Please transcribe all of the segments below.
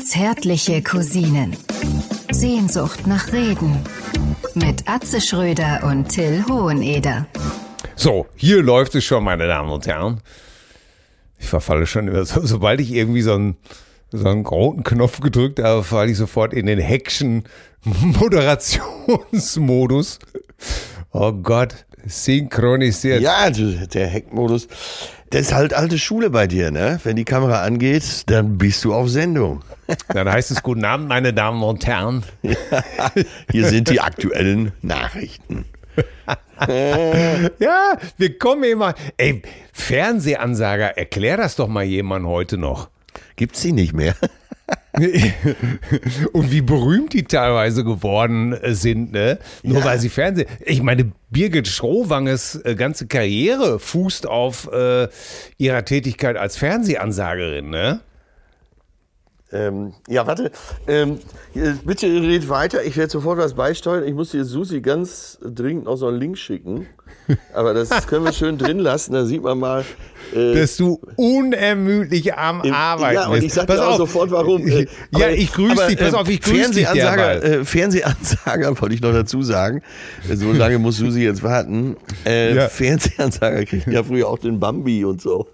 Zärtliche Cousinen. Sehnsucht nach Reden. Mit Atze Schröder und Till Hoheneder. So, hier läuft es schon, meine Damen und Herren. Ich verfalle schon immer so, sobald ich irgendwie so einen, so einen roten Knopf gedrückt habe, falle ich sofort in den Heckschen Moderationsmodus. Oh Gott, synchronisiert. Ja, der Heckmodus. Das ist halt alte Schule bei dir, ne? Wenn die Kamera angeht, dann bist du auf Sendung. Dann heißt es Guten Abend, meine Damen und Herren. Hier sind die aktuellen Nachrichten. Ja, wir kommen immer. Ey, Fernsehansager, erklär das doch mal jemand heute noch. Gibt's die nicht mehr? Und wie berühmt die teilweise geworden äh, sind, ne? Nur Ja. weil sie Fernsehen. Ich meine, Birgit Schrowanges äh, ganze Karriere fußt auf äh, ihrer Tätigkeit als Fernsehansagerin, ne? Ähm, ja, warte. Ähm, bitte red weiter. Ich werde sofort was beisteuern. Ich muss dir Susi ganz dringend noch so einen Link schicken. Aber das können wir schön drin lassen. Da sieht man mal. Äh, Dass du unermüdlich am im- Arbeiten ja, und bist. ich sag Pass dir auch auf. sofort, warum. Äh, ja, aber- ich grüße dich. Pass äh, auf, ich grüße dich Fernsehansager, derweil. äh, Fernsehansager wollte ich noch dazu sagen. So lange muss Susi jetzt warten. Äh, Ja. Fernsehansager kriegen ja früher auch den Bambi und so.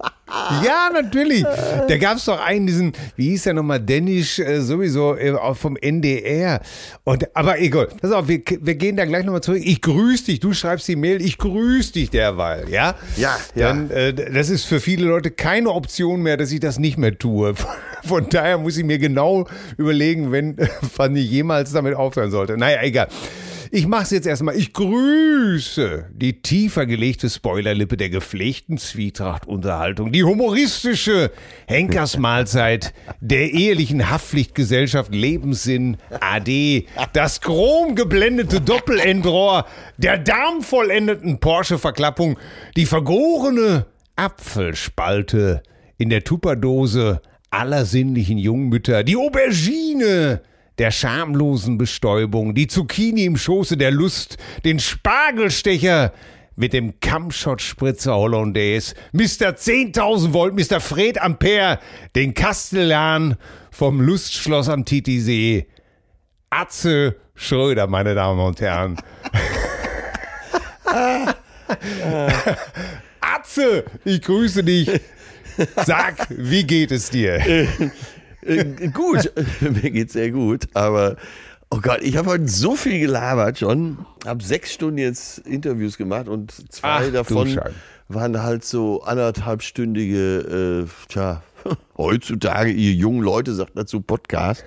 Ja, natürlich. Da gab es doch einen, diesen, wie hieß der nochmal, Dänisch, äh, sowieso äh, vom NDR. Und, aber egal, pass auf, wir, wir gehen da gleich nochmal zurück. Ich grüße dich, du schreibst die Mail, ich grüße dich derweil, ja? Ja, ja. Dann, äh, das ist für viele Leute keine Option mehr, dass ich das nicht mehr tue. Von daher muss ich mir genau überlegen, wenn, wann ich jemals damit aufhören sollte. Naja, egal. Ich mache es jetzt erstmal. Ich grüße die tiefer gelegte Spoilerlippe der gepflegten Zwietracht-Unterhaltung, die humoristische Henkersmahlzeit der ehelichen Haftpflichtgesellschaft Lebenssinn AD, das chromgeblendete Doppelendrohr der darmvollendeten Porsche-Verklappung, die vergorene Apfelspalte in der Tupperdose aller sinnlichen Jungmütter, die Aubergine der schamlosen Bestäubung, die Zucchini im Schoße der Lust, den Spargelstecher mit dem Kammschott-Spritzer Hollandaise, Mr. 10.000 Volt, Mr. Fred Ampere, den Kastellan vom Lustschloss am Titisee, Atze Schröder, meine Damen und Herren. Atze, ich grüße dich. Sag, wie geht es dir? Äh, gut, mir geht's sehr gut, aber oh Gott, ich habe heute so viel gelabert schon, habe sechs Stunden jetzt Interviews gemacht und zwei Ach, davon waren halt so anderthalbstündige, äh, tja, heutzutage ihr jungen Leute sagt dazu Podcast,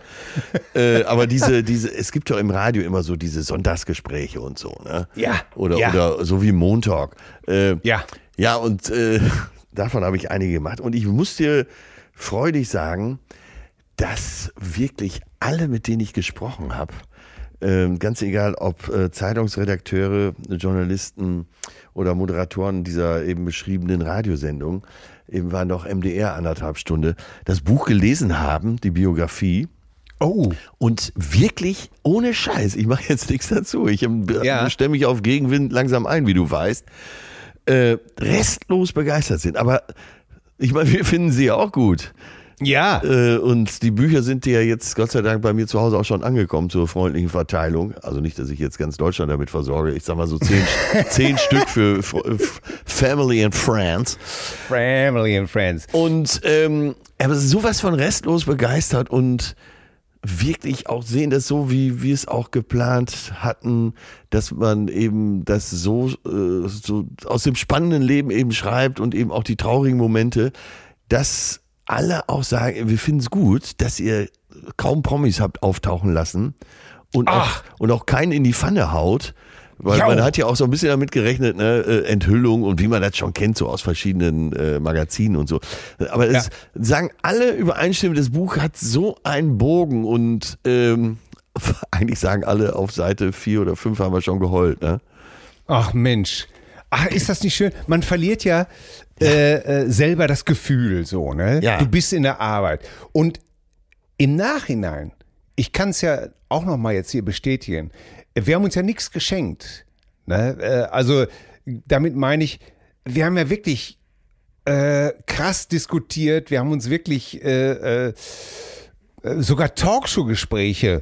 äh, aber diese, diese, es gibt ja im Radio immer so diese Sonntagsgespräche und so, ne? Ja, Oder, ja. oder so wie Montag. Äh, Ja. ja, und äh, davon habe ich einige gemacht. Und ich muss dir freudig sagen, dass wirklich alle, mit denen ich gesprochen habe, ähm, ganz egal ob äh, Zeitungsredakteure, Journalisten oder Moderatoren dieser eben beschriebenen Radiosendung, eben war noch MDR anderthalb Stunde, das Buch gelesen haben, die Biografie. Oh, Und wirklich ohne Scheiß, ich mache jetzt nichts dazu. Ich ähm, Ja. stelle mich auf Gegenwind langsam ein, wie du weißt. Äh, restlos begeistert sind. Aber ich meine, wir finden sie ja auch gut. Ja. Äh, und die Bücher sind ja jetzt Gott sei Dank bei mir zu Hause auch schon angekommen zur freundlichen Verteilung. Also nicht, dass ich jetzt ganz Deutschland damit versorge. Ich sag mal so zehn, zehn Stück für Family and Friends. Family and Friends. Und ähm, er war sowas von restlos begeistert und wirklich auch sehen das so, wie wir es auch geplant hatten, dass man eben das so, äh, so aus dem spannenden Leben eben schreibt und eben auch die traurigen Momente, dass alle auch sagen, wir finden es gut, dass ihr kaum Promis habt auftauchen lassen und auch, und auch keinen in die Pfanne haut. Weil Jau. man hat ja auch so ein bisschen damit gerechnet, ne, äh, Enthüllung und wie man das schon kennt, so aus verschiedenen äh, Magazinen und so. Aber es sagen alle übereinstimmend, das Buch hat so einen Bogen und ähm, eigentlich sagen alle auf Seite vier oder fünf haben wir schon geheult, ne? Ach Mensch. Ach, ist das nicht schön? Man verliert ja, Äh, äh, selber das Gefühl so, ne? Ja. Du bist in der Arbeit. Und im Nachhinein, ich kann es ja auch noch mal jetzt hier bestätigen, wir haben uns ja nichts geschenkt. Ne? Äh, Also damit meine ich, wir haben ja wirklich äh, krass diskutiert. Wir haben uns wirklich sogar Talkshow-Gespräche äh,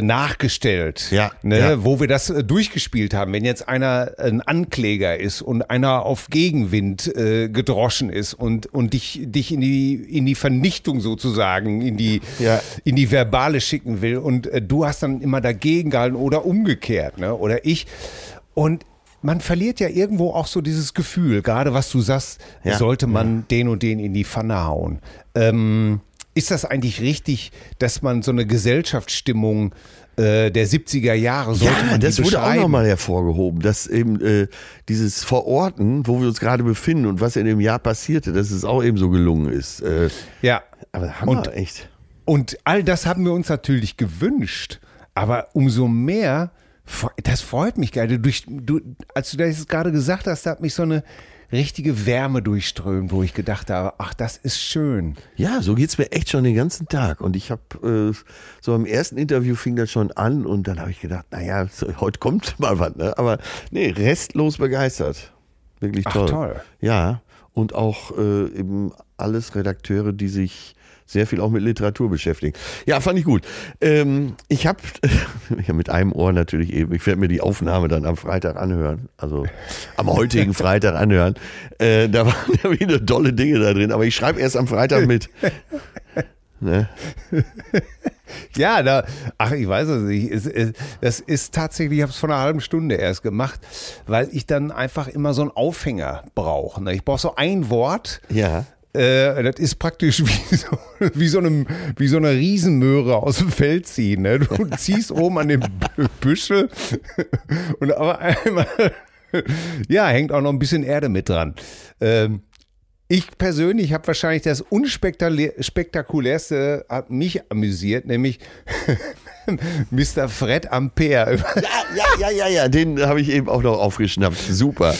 nachgestellt, Ja, ne, ja. wo wir das äh, durchgespielt haben. Wenn jetzt einer ein Ankläger ist und einer auf Gegenwind äh, gedroschen ist und, und dich, dich in, die, in die Vernichtung sozusagen, in die, Ja. in die Verbale schicken will und äh, du hast dann immer dagegen gehalten oder umgekehrt, ne? oder ich. Und man verliert ja irgendwo auch so dieses Gefühl, gerade was du sagst, sollte man den und den in die Pfanne hauen. Ähm, ist das eigentlich richtig, dass man so eine Gesellschaftsstimmung äh, der 70er Jahre sollte Ja, das wurde auch nochmal hervorgehoben, dass eben äh, dieses Verorten, wo wir uns gerade befinden und was in dem Jahr passierte, dass es auch eben so gelungen ist. Äh, Ja. aber Hammer, Und- echt. Und all das haben wir uns natürlich gewünscht. Aber umso mehr, das freut mich geil. Durch, du, als du das gerade gesagt hast, da hat mich so eine richtige Wärme durchströmt, wo ich gedacht habe, ach, das ist schön. Ja, so geht's mir echt schon den ganzen Tag. Und ich habe äh, so im ersten Interview fing das schon an und dann habe ich gedacht, naja, so, heute kommt mal was. Ne? Aber nee, restlos begeistert. Wirklich Ach, toll. toll. Ja, und auch äh, eben alles Redakteure, die sich sehr viel auch mit Literatur beschäftigen. Ja, fand ich gut. Ähm, ich habe ja, mit einem Ohr natürlich eben, ich werde mir die Aufnahme dann am Freitag anhören, also am heutigen Freitag anhören. Äh, da waren ja wieder tolle Dinge da drin, aber ich schreibe erst am Freitag mit. Ne? Ja, da, ach, ich weiß es nicht. Das ist tatsächlich, ich habe es vor einer halben Stunde erst gemacht, weil ich dann einfach immer so einen Aufhänger brauche. Ne? Ich brauche so ein Wort, Ja. Äh, das ist praktisch wie so, wie, so eine, wie so eine Riesenmöhre aus dem Feld ziehen. Ne? Du ziehst oben an dem B- Büschel und aber einmal, ja, hängt auch noch ein bisschen Erde mit dran. Ähm, ich persönlich habe wahrscheinlich das unspektakulärste hat mich amüsiert, nämlich Mr. Fred Ampere. Ja, ja, ja, ja, ja, den habe ich eben auch noch aufgeschnappt. Super.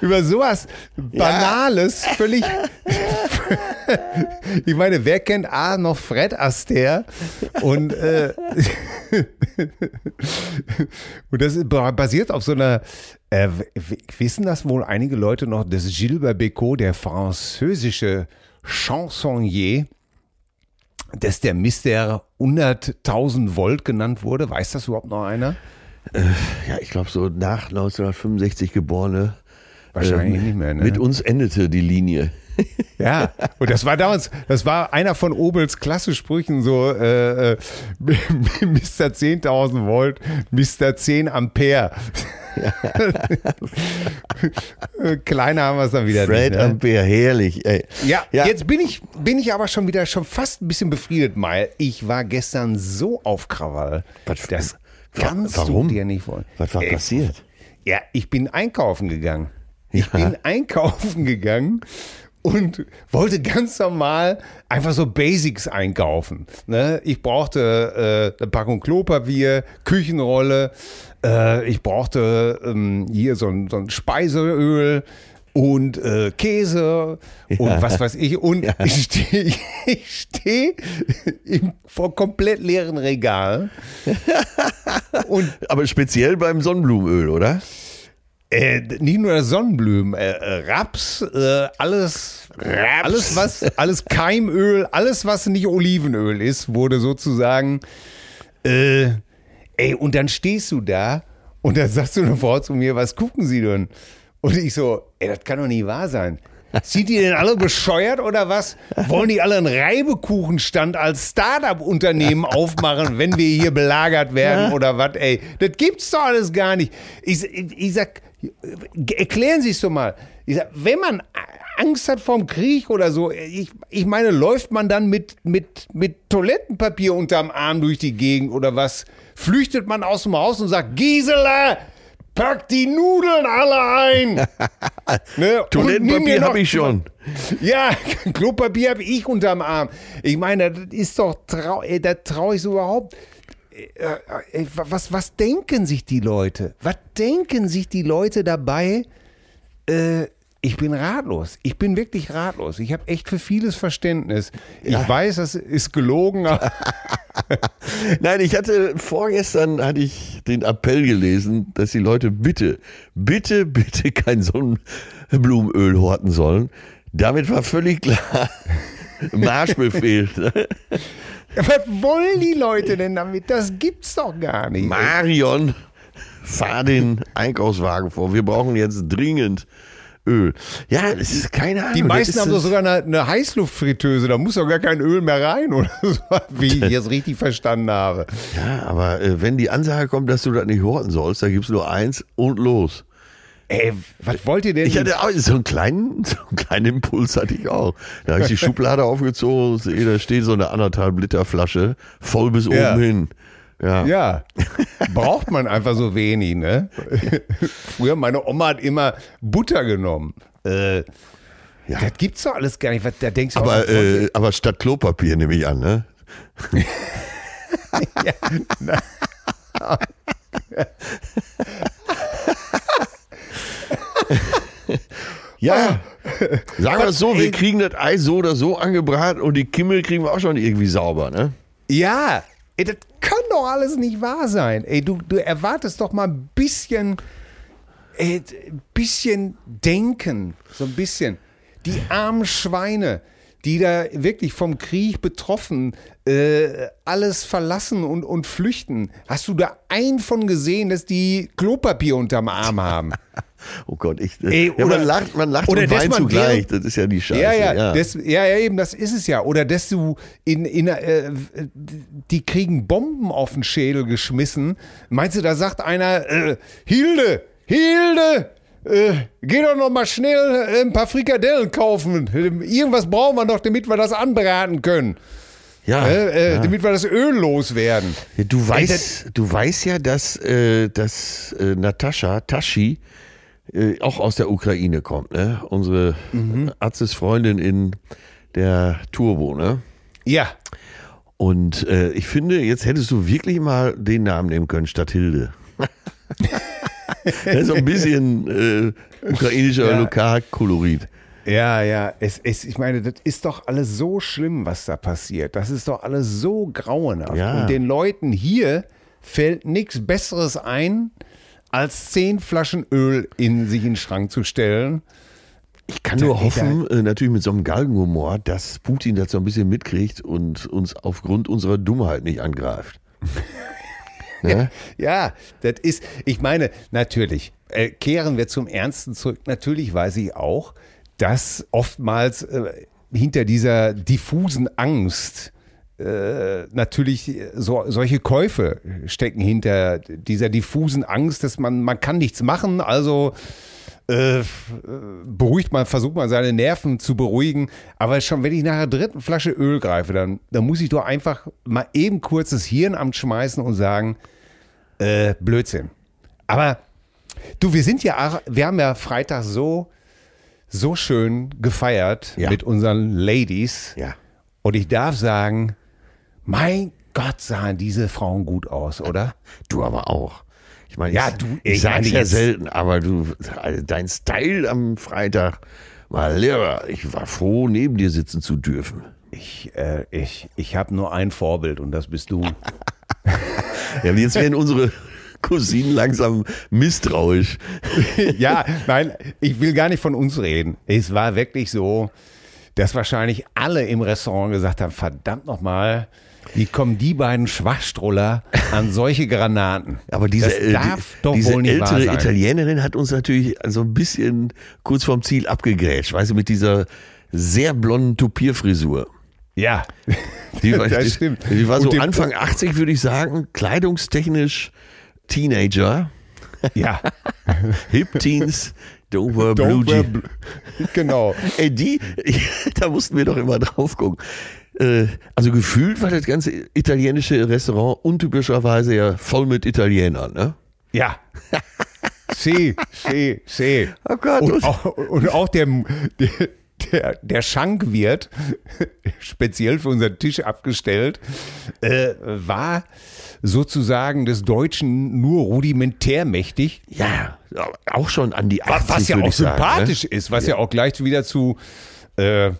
über sowas Banales, völlig. ich meine, wer kennt A noch Fred Astaire? Und, äh, und das basiert auf so einer. Äh, wissen das wohl einige Leute noch, dass Gilbert Bécaud, der französische Chansonnier, dass der Mr. 100.000 Volt genannt wurde? Weiß das überhaupt noch einer? Ja, ich glaube, so nach 1965 geborene. Wahrscheinlich nicht mehr, ne? Mit uns endete die Linie. Ja, und das war damals, das war einer von Obels Klassesprüchen, so äh, äh, Mr. 10.000 Volt, Mr. 10 Ampere. Kleiner haben wir es dann wieder Fred nicht. Ne? Ampere, herrlich. Ey. Ja, Ja. jetzt bin ich, bin ich aber schon wieder schon fast ein bisschen befriedet, Weil Ich war gestern so auf Krawall. Was- das kannst warum? du dir nicht vorstellen. Was war Ey, passiert? Ja, ich bin einkaufen gegangen. Ich bin einkaufen gegangen und wollte ganz normal einfach so Basics einkaufen. Ne? Ich brauchte äh, eine Packung Klopapier, Küchenrolle, äh, ich brauchte ähm, hier so ein, so ein Speiseöl und äh, Käse und was weiß ich. Und ich stehe ich steh vor komplett leeren Regal und Aber speziell beim Sonnenblumenöl, oder? Äh, nicht nur Sonnenblumen, äh, äh, Raps, äh, alles, alles was, alles Keimöl, alles was nicht Olivenöl ist, wurde sozusagen, äh, ey, und dann stehst du da und dann sagst du eine Frau zu mir, was gucken Sie denn? Und ich so, ey, das kann doch nicht wahr sein. Sind die denn alle bescheuert oder was? Wollen die alle einen Reibekuchenstand als Startup-Unternehmen aufmachen, wenn wir hier belagert werden oder was? Ey, das gibt's doch alles gar nicht. Ich, ich, ich sag, erklären Sie es doch mal. Ich sag, wenn man Angst hat vorm Krieg oder so, ich, ich meine, läuft man dann mit, mit, mit Toilettenpapier unterm Arm durch die Gegend oder was? Flüchtet man aus dem Haus und sagt, Gisela, pack die Nudeln alle ein. ne? Toilettenpapier habe ich schon. ja, Klopapier habe ich unterm Arm. Ich meine, das ist doch trau ey, da traue ich so überhaupt. Äh, äh, Was, was denken sich die Leute? Was denken sich die Leute dabei? Äh, ich bin ratlos. Ich bin wirklich ratlos. Ich habe echt für vieles Verständnis. Ich weiß, das ist gelogen. Nein, ich hatte vorgestern hatte ich den Appell gelesen, dass die Leute bitte, bitte, bitte kein Sonnenblumenöl horten sollen. Damit war völlig klar, Marschbefehl. Ja, was wollen die Leute denn damit? Das gibt's doch gar nicht. Marion, fahr den Einkaufswagen vor. Wir brauchen jetzt dringend Öl. Ja, es ist keine Ahnung. Die das meisten ist haben doch das- sogar eine, eine Heißluftfritteuse, da muss doch gar kein Öl mehr rein, oder so, wie ich jetzt richtig verstanden habe. Ja, aber äh, wenn die Ansage kommt, dass du das nicht horten sollst, da gibt's nur eins und los. Ey, was wollt ihr denn? Ich hatte auch so einen kleinen, so einen kleinen Impuls hatte ich auch. Da habe ich die Schublade aufgezogen, da steht so eine anderthalb Liter Flasche, voll bis Ja. oben hin. Ja. ja, braucht man einfach so wenig, ne? Früher, meine Oma hat immer Butter genommen. Äh, Ja. Das gibt's doch alles gar nicht. Da denkst du auch, Aber, ihr- äh, aber statt Klopapier nehme ich an, ne? Ja, sagen wir es so, wir kriegen das Ei so oder so angebraten und die Kimmel kriegen wir auch schon irgendwie sauber, ne? Ja, ey, das kann doch alles nicht wahr sein. Ey, du, du erwartest doch mal ein bisschen, ey, ein bisschen denken, so ein bisschen. Die armen Schweine, die da wirklich vom Krieg betroffen, äh, alles verlassen und, und flüchten. Hast du da einen von gesehen, dass die Klopapier unterm Arm haben? Oh Gott, ich. Ey, ja, oder- man lacht, man lacht oder und weint zugleich. Das ist ja die Scheiße. Ja, ja, Das, ja, ja, eben, das ist es ja. Oder dass du in, in äh, die kriegen Bomben auf den Schädel geschmissen. Meinst du, da sagt einer, äh, Hilde, Hilde, äh, geh doch noch mal schnell äh, ein paar Frikadellen kaufen. Irgendwas brauchen wir noch, damit wir das anbraten können. ja, Äh, äh, ja. Damit wir das Öl loswerden. Du Ey, weißt, du weißt ja, dass, äh, dass äh, Natascha Tashi äh, auch aus der Ukraine kommt, ne? Unsere Mhm. Arztes Freundin in der Turbo, ne? Ja. Und ich finde, jetzt hättest du wirklich mal den Namen nehmen können statt Hilde. das ist so ein bisschen äh, ukrainischer Ja. Lokalkolorit. Ja, ja, es, es, ich meine, das ist doch alles so schlimm, was da passiert. Das ist doch alles so grauenhaft. Ja. Und den Leuten hier fällt nichts Besseres ein, als zehn Flaschen Öl in sich in den Schrank zu stellen. Ich kann nur hoffen, äh, natürlich mit so einem Galgenhumor, dass Putin das so ein bisschen mitkriegt und uns aufgrund unserer Dummheit nicht angreift. ne? Ja, das ist, ich meine, natürlich, äh, kehren wir zum Ernsten zurück. Natürlich weiß ich auch, dass oftmals äh, hinter dieser diffusen Angst äh, natürlich so, solche Käufe stecken hinter dieser diffusen Angst, dass man, man kann nichts machen, also äh, beruhigt man, versucht man seine Nerven zu beruhigen. Aber schon, wenn ich nach der dritten Flasche Öl greife, dann, dann muss ich doch einfach mal eben kurz das Hirn am schmeißen und sagen, äh, Blödsinn. Aber du, wir sind ja, wir haben ja Freitag so, so schön gefeiert Ja. mit unseren Ladies. Ja. Und ich darf sagen, mein Gott, sahen diese Frauen gut aus, oder? Du aber auch. Ich meine, Ja, ich, du, ich ich meine ja selten, aber du, also dein Style am Freitag war Lehrer. Ich war froh, neben dir sitzen zu dürfen. Ich, äh, ich, ich habe nur ein Vorbild und das bist du. Ja, jetzt werden unsere Cousinen langsam misstrauisch. ja, nein, ich will gar nicht von uns reden. Es war wirklich so, dass wahrscheinlich alle im Restaurant gesagt haben, verdammt nochmal, wie kommen die beiden Schwachstroller an solche Granaten? Aber diese, das äh, darf die, doch diese wohl nicht wahr ältere sein. Italienerin hat uns natürlich so ein bisschen kurz vorm Ziel abgegrätscht, weißt du, mit dieser sehr blonden Tupierfrisur. Ja, Die war, das die, stimmt. Die war so Anfang 80, würde ich sagen, kleidungstechnisch Teenager, ja. Hip Teens, Don't wear blue jeans. genau. Ey, die, da mussten wir doch immer drauf gucken. Äh, Also gefühlt war das ganze italienische Restaurant untypischerweise ja voll mit Italienern, ne? Ja. See, see, see. Oh Gott, Und auch, und auch der, der, der, der Schankwirt, speziell für unseren Tisch abgestellt, äh, war sozusagen des Deutschen nur rudimentär mächtig. Ja, auch schon an die 80, Was ja auch ich sagen, sympathisch ne? ist, was ja. auch gleich wieder zu, äh,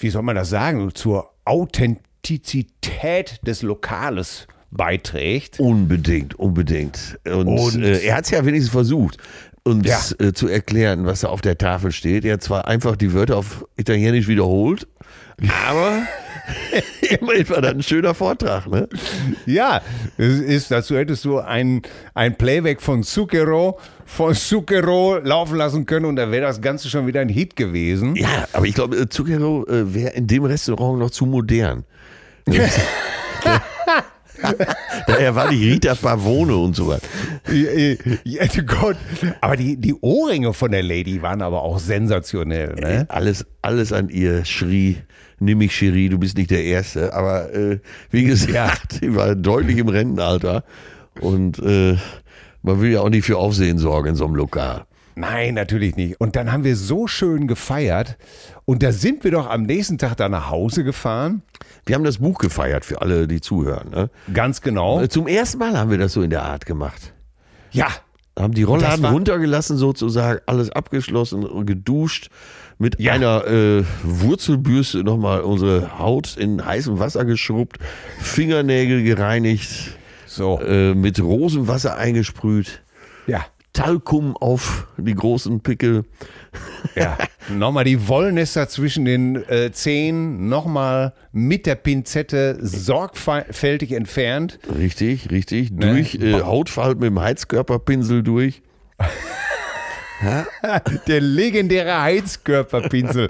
wie soll man das sagen, zur Authentizität des Lokales beiträgt. Unbedingt, unbedingt. Und, Und- äh, er hat es ja wenigstens versucht. uns Ja. äh, zu erklären, was da auf der Tafel steht. Er hat zwar einfach die Wörter auf Italienisch wiederholt, aber immerhin war das ein schöner Vortrag, ne? Ja, es ist, dazu hättest du ein, ein Playback von Zucchero, von Zucchero laufen lassen können und da wäre das Ganze schon wieder ein Hit gewesen. Ja, aber ich glaube, Zucchero äh, wäre in dem Restaurant noch zu modern. Daher war die Rita Pavone und so was. Ja, Gott. Aber die, die Ohrringe von der Lady waren aber auch sensationell. Ne? Alles, alles an ihr schrie, nimm mich Cherie, du bist nicht der Erste. Aber äh, wie gesagt, sie war deutlich im Rentenalter und äh, man will ja auch nicht für Aufsehen sorgen in so einem Lokal. Nein, natürlich nicht. Und dann haben wir so schön gefeiert. Und da sind wir doch am nächsten Tag da nach Hause gefahren. Wir haben das Buch gefeiert für alle, die zuhören. Ne? Ganz genau. Äh, Zum ersten Mal haben wir das so in der Art gemacht. Ja. Haben die Rollladen runtergelassen, sozusagen, alles abgeschlossen, geduscht, mit Ja. einer äh, Wurzelbürste nochmal unsere Haut in heißem Wasser geschrubbt, Fingernägel gereinigt, So. äh, mit Rosenwasser eingesprüht, Ja. Talkum auf die großen Pickel. Ja. nochmal die Wollnester zwischen den äh, Zehen nochmal mit der Pinzette sorgfältig entfernt. Richtig, richtig. Ne? Durch äh, Hautfalten mit dem Heizkörperpinsel durch. Der legendäre Heizkörperpinsel.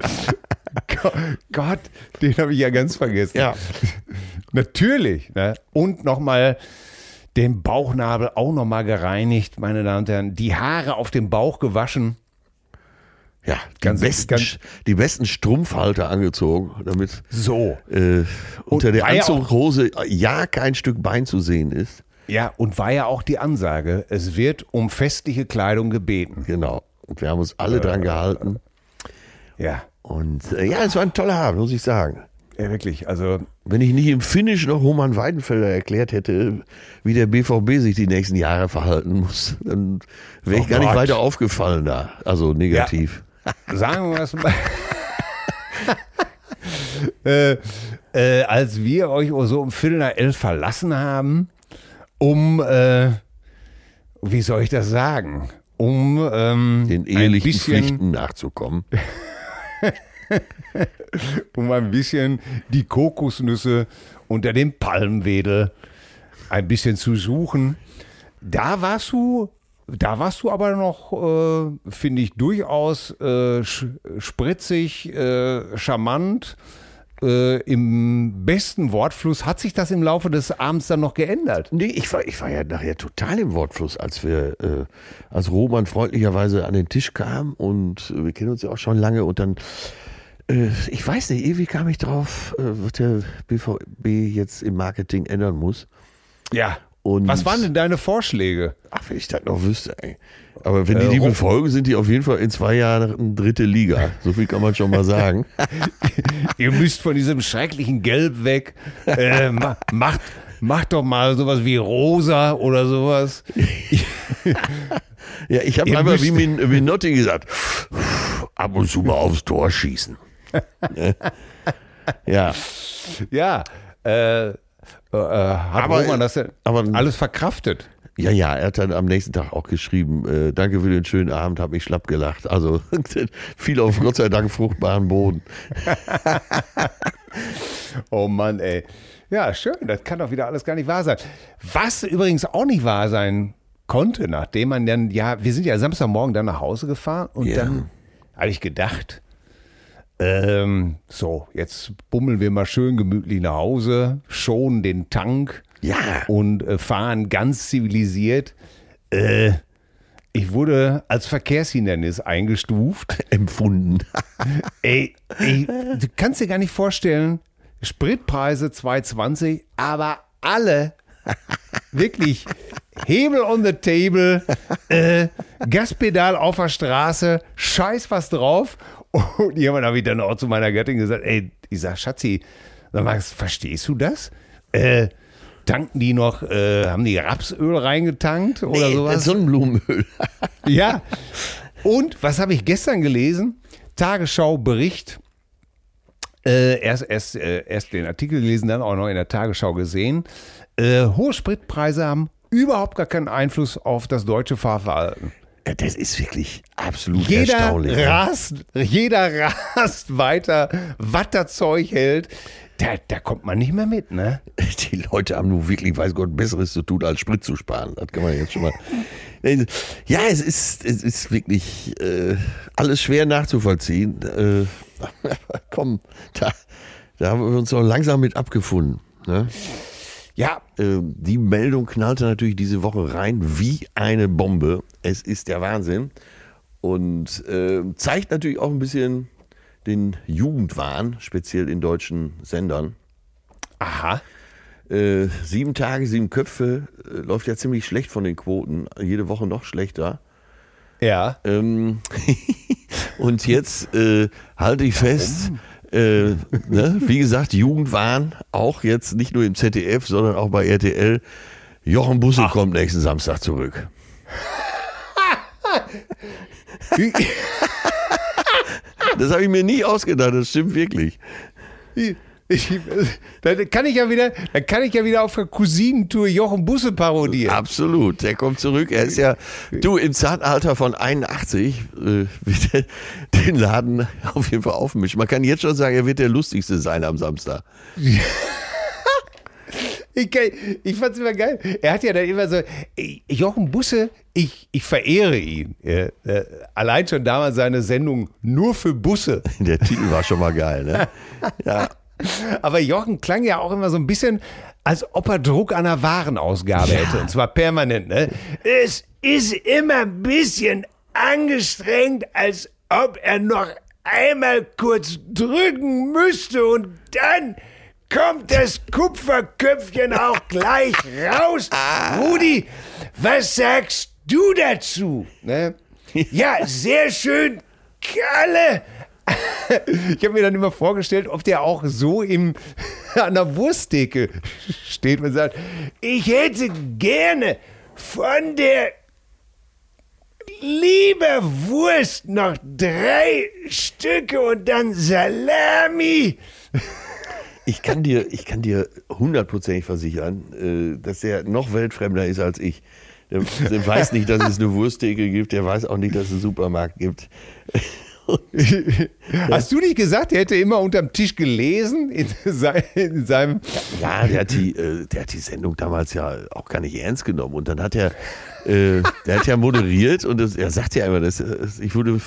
Go- Gott, den habe ich ja ganz vergessen. Ja. Natürlich. Ne? Und nochmal den Bauchnabel auch nochmal gereinigt, meine Damen und Herren. Die Haare auf dem Bauch gewaschen. Ja, die, Ganz- besten, ganz- die besten Strumpfhalter angezogen, damit So. äh, unter der Anzughose ja kein Stück Bein zu sehen ist. Ja, und war ja auch die Ansage, es wird um festliche Kleidung gebeten. Genau. Und wir haben uns alle dran gehalten. Ja, Und äh, ja, es war ein toller Abend, muss ich sagen. ja wirklich. Also, Wenn ich nicht im Finish noch Roman Weidenfelder erklärt hätte, wie der BVB sich die nächsten Jahre verhalten muss, dann wäre ich Oh gar nicht Gott. weiter aufgefallen da. Also negativ. sagen wir es mal. äh, äh, als wir euch so um Viertel nach elf verlassen haben, um, äh, wie soll ich das sagen? Um ähm, Den ein ehelichen bisschen, Pflichten nachzukommen. um ein bisschen die Kokosnüsse unter dem Palmwedel ein bisschen zu suchen. Da warst du, da warst du aber noch, äh, finde ich, durchaus äh, spritzig, äh, charmant. Äh, Im besten Wortfluss hat sich das im Laufe des Abends dann noch geändert. Nee, ich war, ich war ja nachher total im Wortfluss, als wir, äh, als Roman freundlicherweise an den Tisch kam und äh, wir kennen uns ja auch schon lange und dann, äh, ich weiß nicht, irgendwie kam ich drauf, äh, was der BVB jetzt im Marketing ändern muss. Ja. Und Was waren denn deine Vorschläge? Ach, wenn ich das noch wüsste, ey. Aber wenn die Äh, die befolgen, sind die auf jeden Fall in zwei Jahren dritte Liga. So viel kann man schon mal sagen. Ihr müsst von diesem schrecklichen Gelb weg. Äh, ma macht, macht doch mal sowas wie rosa oder sowas. Ja, ich habe müsst- wie Min Minotti gesagt, ab und zu mal aufs Tor schießen. Ne? ja, Ja, äh, äh, hat Aber- Roman das denn aber- alles verkraftet? Ja, ja, er hat dann am nächsten Tag auch geschrieben, äh, danke für den schönen Abend, habe mich schlapp gelacht. Also viel auf Gott sei Dank fruchtbaren Boden. Oh Mann, ey. Ja, schön, das kann doch wieder alles gar nicht wahr sein. Was übrigens auch nicht wahr sein konnte, nachdem man dann, ja, wir sind ja Samstagmorgen dann nach Hause gefahren und Ja. dann habe ich gedacht, ähm, so, jetzt bummeln wir mal schön gemütlich nach Hause, schonen den Tank Ja, und äh, fahren ganz zivilisiert. Äh, ich wurde als Verkehrshindernis eingestuft. empfunden. Ey, ey, du kannst dir gar nicht vorstellen, Spritpreise 2,20, aber alle wirklich Hebel on the table, äh, Gaspedal auf der Straße, scheiß was drauf. Und irgendwann habe ich dann auch zu meiner Göttin gesagt, ey, ich sag, Schatzi, sag mal, verstehst du das? Äh, tanken die noch, äh, haben die Rapsöl reingetankt oder Nee, sowas? Sonnenblumenöl. Ja. Und was habe ich gestern gelesen? Tagesschau-Bericht. Äh, erst, erst, äh, erst den Artikel gelesen, dann auch noch in der Tagesschau gesehen. Äh, hohe Spritpreise haben überhaupt gar keinen Einfluss auf das deutsche Fahrverhalten. Ja, das ist wirklich absolut Jeder erstaunlich. ne? rast, jeder rast weiter, was das Zeug hält. Da, da kommt man nicht mehr mit, ne? Die Leute haben nun wirklich, weiß Gott, Besseres zu tun, als Sprit zu sparen. Das kann man jetzt schon mal. Ja, es ist, es ist wirklich äh, alles schwer nachzuvollziehen. Äh, komm, da, da haben wir uns auch langsam mit abgefunden. Ne? Ja, Äh, die Meldung knallte natürlich diese Woche rein wie eine Bombe. Es ist der Wahnsinn. Und äh, zeigt natürlich auch ein bisschen den Jugendwahn, speziell in deutschen Sendern. aha. Äh, sieben Tage, sieben Köpfe äh, läuft ja ziemlich schlecht von den Quoten. Jede Woche noch schlechter. Ja. Ähm, und jetzt äh, halte ich fest, äh, ne, wie gesagt, Jugendwahn, auch jetzt nicht nur im ZDF, sondern auch bei RTL. Jochen Busse kommt nächsten Samstag zurück. Das habe ich mir nie ausgedacht, das stimmt wirklich. Ich, dann kann ich ja wieder, dann kann ich ja wieder auf der Cousinentour Jochen Busse parodieren. Absolut, der kommt zurück. Er ist ja, du, im Zartalter von 81 äh, wird er den Laden auf jeden Fall aufmischen. Man kann jetzt schon sagen, er wird der lustigste sein am Samstag. Ich, ich fand's immer geil. Er hat ja dann immer so, Jochen Busse, ich, ich verehre ihn. Ja, äh, allein schon damals seine Sendung nur für Busse. Der Titel war schon mal geil, ne? Ja, Aber Jochen klang ja auch immer so ein bisschen, als ob er Druck an einer Warenausgabe hätte. Und zwar permanent, ne? Es ist immer ein bisschen angestrengt, als ob er noch einmal kurz drücken müsste und dann kommt das Kupferköpfchen auch gleich raus. Rudi, was sagst du dazu? Ne? Ja, sehr schön, Kalle. Ich habe mir dann immer vorgestellt, ob der auch so im, an der Wursttheke steht und sagt, ich hätte gerne von der Leberwurst noch drei Stücke und dann Salami. Ich kann dir, ich kann dir hundertprozentig versichern, äh, dass er noch weltfremder ist als ich. Der, der weiß nicht, dass es eine Wursttheke gibt, der weiß auch nicht, dass es einen Supermarkt gibt. Hast du nicht gesagt, er hätte immer unterm Tisch gelesen in, sein, in seinem. Ja, der hat, die, äh, der hat die Sendung damals ja auch gar nicht ernst genommen. Und dann hat er, äh, der hat ja moderiert und das, er sagt ja immer, dass, äh, ich wurde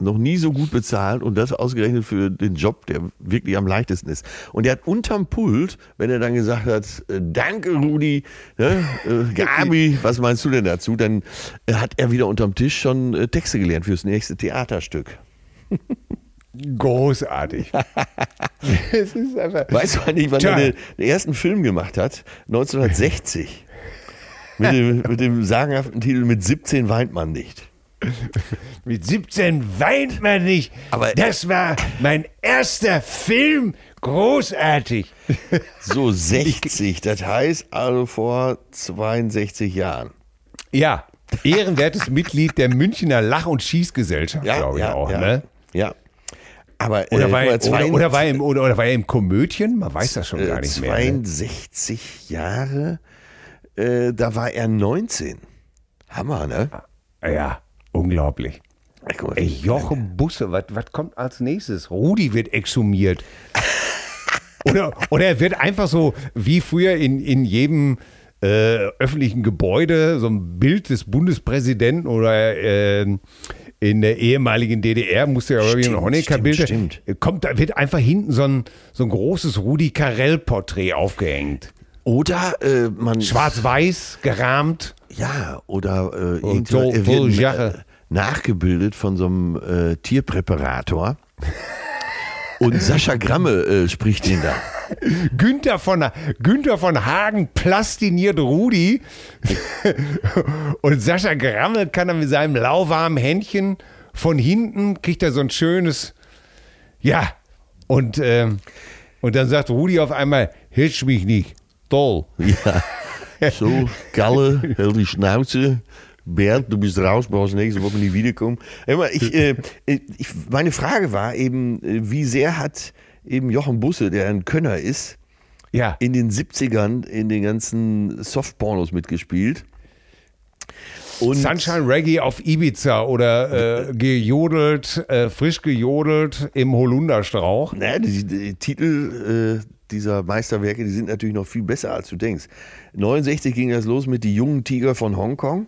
noch nie so gut bezahlt und das ausgerechnet für den Job, der wirklich am leichtesten ist. Und er hat unterm Pult, wenn er dann gesagt hat, äh, danke Rudi, ne, äh, Gabi, was meinst du denn dazu? Dann äh, hat er wieder unterm Tisch schon äh, Texte gelernt fürs nächste Theaterstück. Großartig. es ist einfach. Weißt du eigentlich, wann Tja. er den, den ersten Film gemacht hat? 1960. mit, dem, mit dem sagenhaften Titel Mit 17 weint man nicht. Mit 17 weint man nicht. Aber- das war mein erster Film. Großartig. So 60, das heißt also vor 62 Jahren. Ja, ehrenwertes Mitglied der Münchner Lach- und Schießgesellschaft, glaube ich auch. ja, Ne? ja. Aber Oder, äh, war er, oder, oder, war er im, oder, oder war er im Komödien? Man weiß das schon gar äh, nicht mehr. Ne? 62 Jahre, äh, da war er 19. Hammer, ne? Ja, unglaublich. Ey, Jochen Busse, was kommt als nächstes? Rudi wird exhumiert. Oder, oder er wird einfach so, wie früher in, in jedem äh, öffentlichen Gebäude, so ein Bild des Bundespräsidenten oder äh, in der ehemaligen DDR musste ja irgendwie ein Honecker-Bild. stimmt, Kommt, da wird einfach hinten so ein, so ein großes Rudi Carell-Porträt aufgehängt. Oder äh, man. Schwarz-weiß, gerahmt. Ja, oder äh, Und irgendjemand, er voll wird Jache. äh, nachgebildet von so einem äh, Tierpräparator. Und Sascha Gramme äh, spricht ihn da. Günther von, Günther von Hagen plastiniert Rudi und Sascha Grammel kann dann mit seinem lauwarmen Händchen von hinten, kriegt er so ein schönes, ja, und, ähm, und dann sagt Rudi auf einmal, hitsch mich nicht, toll. Ja. So, Kalle, hell die Schnauze. Bernd, du bist raus, brauchst nächste Woche nicht wiederkommen. Immer, ich, äh, ich, meine Frage war eben, äh, wie sehr hat eben Jochen Busse, der ein Könner ist, Ja, in den 70ern in den ganzen Softpornos mitgespielt. Und- Sunshine Reggae auf Ibiza oder äh, gejodelt, äh, frisch gejodelt im Holunderstrauch. Naja, die, die Titel äh, dieser Meisterwerke, die sind natürlich noch viel besser, als du denkst. 69 ging das los mit Die jungen Tiger von Hongkong.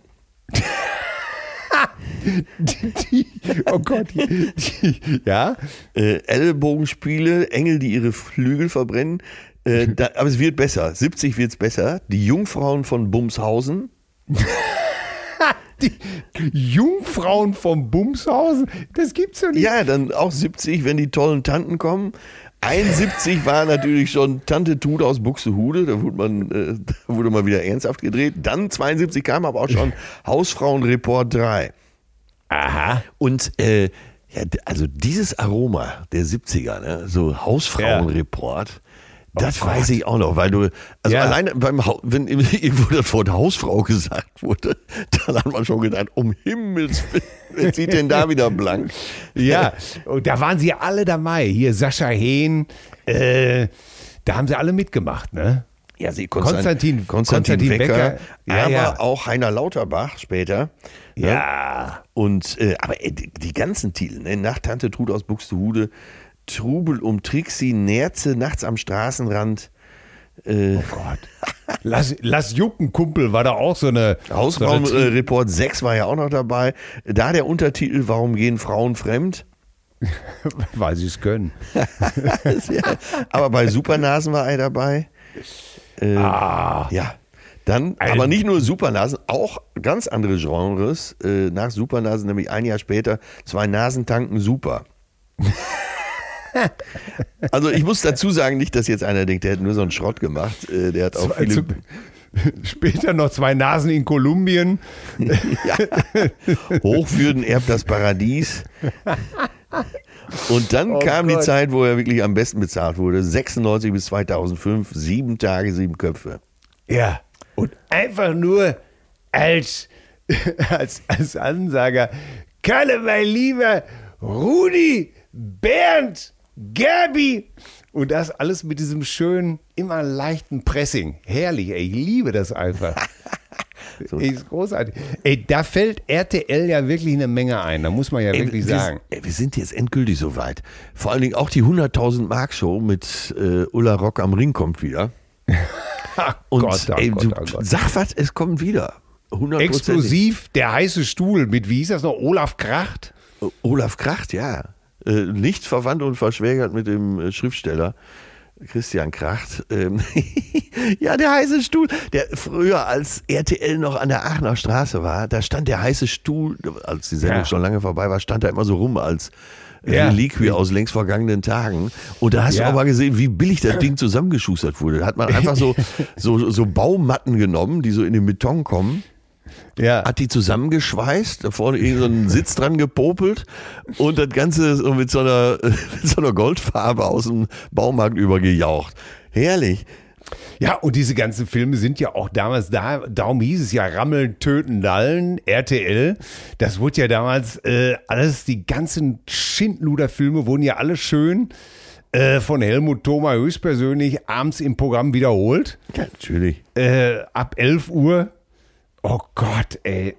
Die, oh Gott, die, die, ja. Äh, Ellbogenspiele, Engel, die ihre Flügel verbrennen. Äh, da, aber es wird besser. 70 wird es besser. Die Jungfrauen von Bumshausen. Die Jungfrauen vom Bumshausen, das gibt's ja nicht. Ja, dann auch 70, wenn die tollen Tanten kommen. 71 war natürlich schon Tante Tut aus Buxtehude, da wurde man, äh, da wurde mal wieder ernsthaft gedreht. Dann 72 kam aber auch schon Hausfrauenreport 3. Aha. Und äh, ja, also dieses Aroma der 70er, ne, so Hausfrauenreport, das Oh weiß Gott. ich auch noch, weil du, also Ja. alleine beim, wenn irgendwo das Wort Hausfrau gesagt wurde, dann hat man schon gedacht, um Himmels Willen, wer zieht denn da wieder blank? Ja, und da waren sie alle dabei. Hier Sascha Hehn, äh, da haben sie alle mitgemacht, ne? Ja, sie Konstantin- Konstantin, Konstantin Wecker, Wecker, ja, aber ja. auch Heiner Lauterbach später. ne? Ja. Und äh, aber äh, die, die ganzen Titel, ne? Nach Tante Trud aus Buxtehude, Trubel um Trixie, Nerze nachts am Straßenrand, äh, Oh Gott. Lass, lass jucken, Kumpel, war da auch so eine. so eine Hausfrauenreport 6 war ja auch noch dabei. Da der Untertitel, warum gehen Frauen fremd? weil sie es können. Aber bei Supernasen war er dabei. Äh, Ah. Ja. Dann, Ein- aber nicht nur Supernasen, auch ganz andere Genres. Äh, nach Supernasen, nämlich ein Jahr später, zwei Nasen tanken super. also ich muss dazu sagen, nicht, dass jetzt einer denkt, der hätte nur so einen Schrott gemacht. Äh, der hat auch viele. Später noch zwei Nasen in Kolumbien. ja. Hochwürden erbt das Paradies. Und dann Oh kam die Gott. Zeit, wo er wirklich am besten bezahlt wurde. 96 bis 2005, sieben Tage, sieben Köpfe. Ja. Und einfach nur als, als, als Ansager, Kalle, mein Lieber, Rudi, Bernd, Gabi. Und das alles mit diesem schönen, immer leichten Pressing. Herrlich, ey, ich liebe das einfach. Ey, ist großartig. Ey, da fällt RTL ja wirklich eine Menge ein, da muss man ja Ey, wirklich wir, sagen. Ey, wir sind jetzt endgültig soweit. Vor allen Dingen auch die 100.000 Mark Show mit äh, Ulla Rock am Ring kommt wieder. Und Gott, oh ey, Gott, oh Gott. sag was, es kommt wieder. 100%. Explosiv, der heiße Stuhl mit, wie hieß das noch, Olaf Kracht? Olaf Kracht, ja. Äh, nicht verwandt und verschwägert mit dem äh, Schriftsteller Christian Kracht. Ähm, ja, der heiße Stuhl, der früher als RTL noch an der Aachener Straße war, da stand der heiße Stuhl, als die Sendung Ja. schon lange vorbei war, stand er immer so rum als Ja. Reliquie aus längst vergangenen Tagen. Und da hast Ja. du auch mal gesehen, wie billig das Ding zusammengeschustert wurde. Da hat man einfach so, so, so Baumatten genommen, die so in den Beton kommen Ja. hat die zusammengeschweißt, da vorne irgend so einen Sitz dran gepopelt und das Ganze so mit so einer, mit so einer Goldfarbe aus dem Baumarkt übergejaucht. Herrlich. Ja, und diese ganzen Filme sind ja auch damals da, darum hieß es ja Rammeln, Töten, Lallen, RTL. Das wurde ja damals äh, alles, die ganzen Schindluder-Filme wurden ja alle schön äh, von Helmut Thoma höchstpersönlich abends im Programm wiederholt. Ja, natürlich. Äh, ab 11 Uhr. Oh Gott, ey.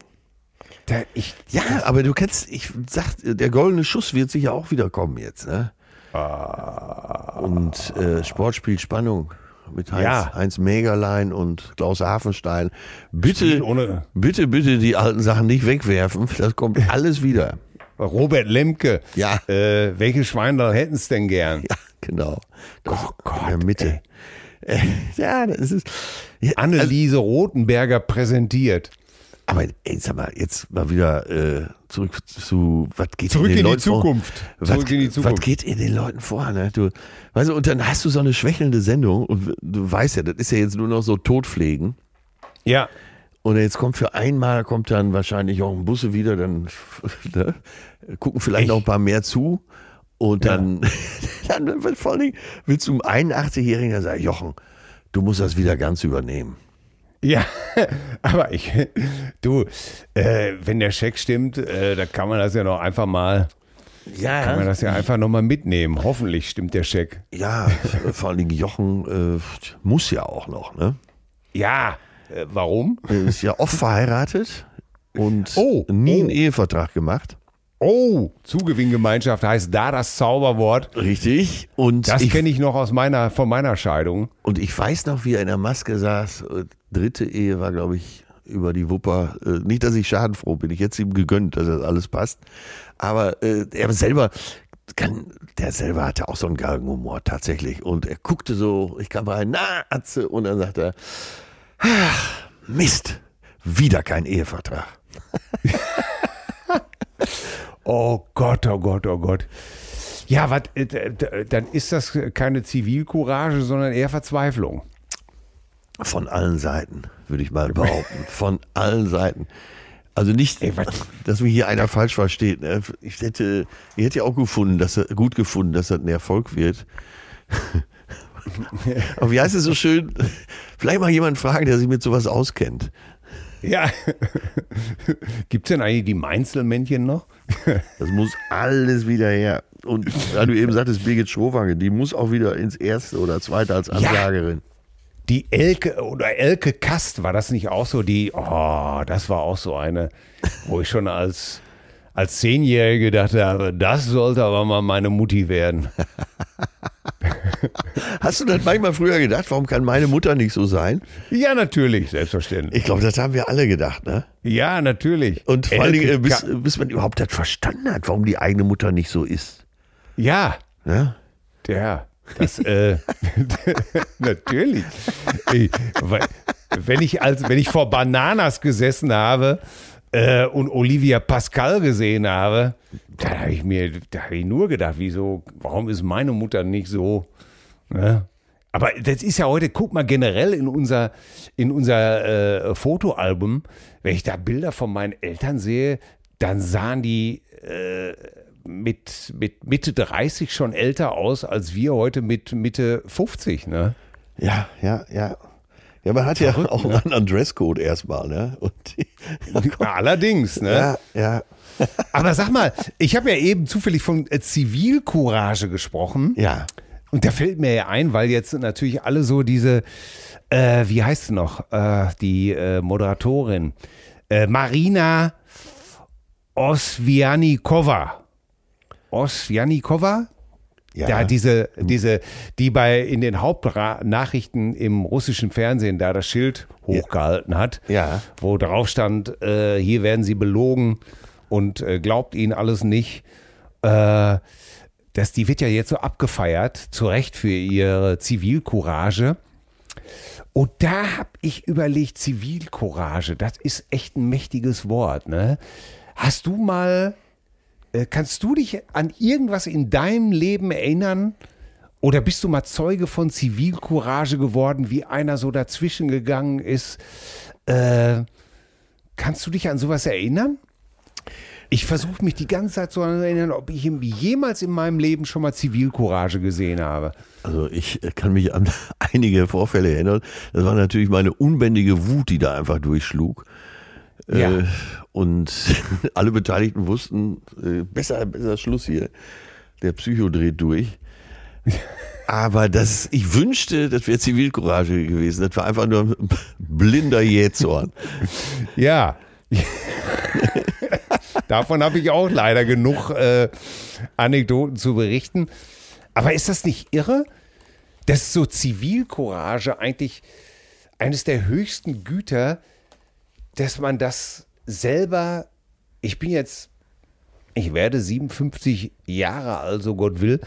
Da, ich, Ja, aber du kennst, ich sag, der goldene Schuss wird sicher auch wieder kommen jetzt, ne? Und äh, Sportspiel Spannung mit Heinz, Ja. Heinz Megerlein und Klaus Hafenstein. Bitte, ohne- bitte, bitte die alten Sachen nicht wegwerfen. Das kommt alles wieder. Robert Lemke. Ja. Äh, welche Schweindel hätten es denn gern? Ja, genau. Das Oh Gott, in der Mitte. Äh, ja, das ist. Ja, also, Anneliese Rothenberger präsentiert. aber ey, sag mal, jetzt mal wieder äh, zurück zu, was geht Zurück in, den in die Leuten vor? Zukunft. Was, Zurück in die Zukunft. was geht in den Leuten vor? Ne? Du, weißt du, und dann hast du so eine schwächelnde Sendung und du weißt ja, das ist ja jetzt nur noch so Totpflegen. Ja. Und jetzt kommt für einmal, kommt dann wahrscheinlich auch ein Busse wieder, dann ne, gucken vielleicht Echt? noch ein paar mehr zu. Und Ja. dann, dann wird vor Dingen, willst du einem 81-Jährigen dann sagen, Jochen, du musst das wieder ganz übernehmen. Ja, aber ich, du, äh, wenn der Scheck stimmt, äh, da kann man das ja noch einfach mal, Ja, kann man das ja einfach noch mal mitnehmen. Hoffentlich stimmt der Scheck. ja, vor allen Dingen Jochen äh, muss ja auch noch, ne? Ja, äh, warum? Er ist ja oft verheiratet. und Oh, nie oh. einen Ehevertrag gemacht. Oh, Zugewinngemeinschaft heißt da das Zauberwort. Richtig. Und Das kenne ich noch aus meiner, von meiner Scheidung. und ich weiß noch, wie er in der Maske saß. Dritte Ehe war, glaube ich, über die Wupper. Äh, Nicht, dass ich schadenfroh bin. Ich hätte es ihm gegönnt, dass das alles passt. Aber äh, er selber kann, der selber hatte auch so einen Galgenhumor tatsächlich. Und er guckte so, ich kam rein, na, Atze, und dann sagt er, ach, Mist, wieder kein Ehevertrag. Oh Gott, oh Gott, oh Gott. Ja, wat, äh, dann ist das keine Zivilcourage, sondern eher Verzweiflung. Von allen Seiten, würde ich mal behaupten. Von allen Seiten. Also nicht, Ey, dass mich hier einer falsch versteht. ne? Ich hätte, ich hätte ja auch gefunden, dass er, gut gefunden, dass das ein Erfolg wird. Aber wie heißt es so schön? Vielleicht mal jemanden fragen, der sich mit sowas auskennt. Ja. Gibt es denn eigentlich die Mainzelmännchen noch? Das muss alles wieder her. Und da du eben sagtest, Birgit Schrowange, die muss auch wieder ins erste oder zweite als Ansagerin. Die Elke oder Elke Kast, war das nicht auch so? Die, oh, das war auch so eine, wo ich schon als, als Zehnjährige dachte, aber das sollte aber mal meine Mutti werden. Hast du das manchmal früher gedacht, warum kann meine Mutter nicht so sein? Ja, natürlich, selbstverständlich. Ich glaube, das haben wir alle gedacht, ne? Ja, natürlich. Und vor Dingen, äh, bis, Ka- bis man überhaupt das verstanden hat, warum die eigene Mutter nicht so ist. ja, Ja? Ja, das, äh, natürlich. Ich, weil, wenn, ich als, wenn ich vor Bananas gesessen habe äh, und Olivia Pascal gesehen habe, da habe ich mir, da habe ich nur gedacht, wieso, warum ist meine Mutter nicht so? Ne? Aber das ist ja heute, guck mal generell in unser, in unser äh, Fotoalbum, wenn ich da Bilder von meinen Eltern sehe, dann sahen die äh, mit, mit Mitte 30 schon älter aus als wir heute mit Mitte 50, ne? Ja, ja, ja. Ja, man hat ja auch einen anderen Dresscode erstmal, ne? Und die, Allerdings, ne? ja, ja, Aber sag mal, ich habe ja eben zufällig von äh, Zivilcourage gesprochen. ja. Und da fällt mir ja ein, weil jetzt natürlich alle so diese, äh, wie heißt sie noch, äh, die äh, Moderatorin, äh, Marina Osvianikova. Osvianikova? Ja, Ja, diese, diese, die bei in den Hauptnachrichten im russischen Fernsehen da das Schild hochgehalten hat, Ja. wo drauf stand, äh, hier werden sie belogen und äh, glaubt ihnen alles nicht. Äh, das, die wird ja jetzt so abgefeiert, zu Recht für ihre Zivilcourage. Und da habe ich überlegt, Zivilcourage, das ist echt ein mächtiges Wort. Ne? Hast du mal, kannst du dich an irgendwas in deinem Leben erinnern? Oder bist du mal Zeuge von Zivilcourage geworden, wie einer so dazwischen gegangen ist? Äh, kannst du dich an sowas erinnern? Ich versuche mich die ganze Zeit zu erinnern, ob ich jemals in meinem Leben schon mal Zivilcourage gesehen habe. Also ich äh, kann mich an einige Vorfälle erinnern. Das war natürlich meine unbändige Wut, die da einfach durchschlug. Ja. Äh, und alle Beteiligten wussten, äh, besser, besser Schluss hier. Der Psycho dreht durch. Aber das, ich wünschte, das wäre Zivilcourage gewesen. Das war einfach nur ein blinder Jähzorn. Ja. Davon habe ich auch leider genug äh, Anekdoten zu berichten. Aber ist das nicht irre, dass so Zivilcourage eigentlich eines der höchsten Güter, dass man das selber, ich bin jetzt, ich werde 57 Jahre alt, so Gott will,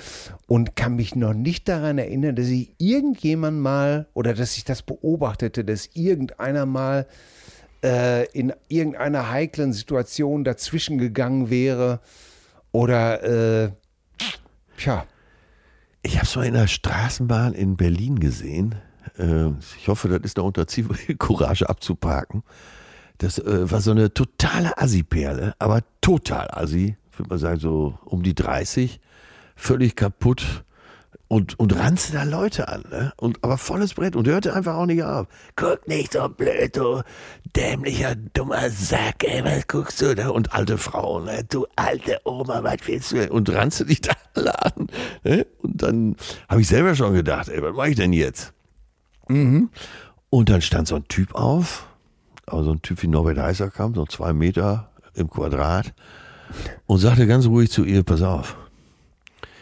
und kann mich noch nicht daran erinnern, dass ich irgendjemand mal oder dass ich das beobachtete, dass irgendeiner mal äh, in irgendeiner heiklen Situation dazwischen gegangen wäre oder äh, tja, Ich habe es mal in der Straßenbahn in Berlin gesehen. Äh, Ich hoffe, das ist noch unter Zivilcourage abzuparken. Das äh, war so eine totale Assi-Perle, aber total Assi. Würde mal sagen, so um die 30. Völlig kaputt. Und, und ranzte da Leute an, ne? Und, aber volles Brett und hörte einfach auch nicht auf. Guck nicht so blöd, du dämlicher, dummer Sack, ey, was guckst du da? Und alte Frauen, ne? du alte Oma, was willst du? Und ranzte dich da alle an. Ne? Und dann habe ich selber schon gedacht, ey, was mache ich denn jetzt? Und dann stand so ein Typ auf, aber so ein Typ wie Norbert Heißer kam, so zwei Meter im Quadrat und sagte ganz ruhig zu ihr, pass auf,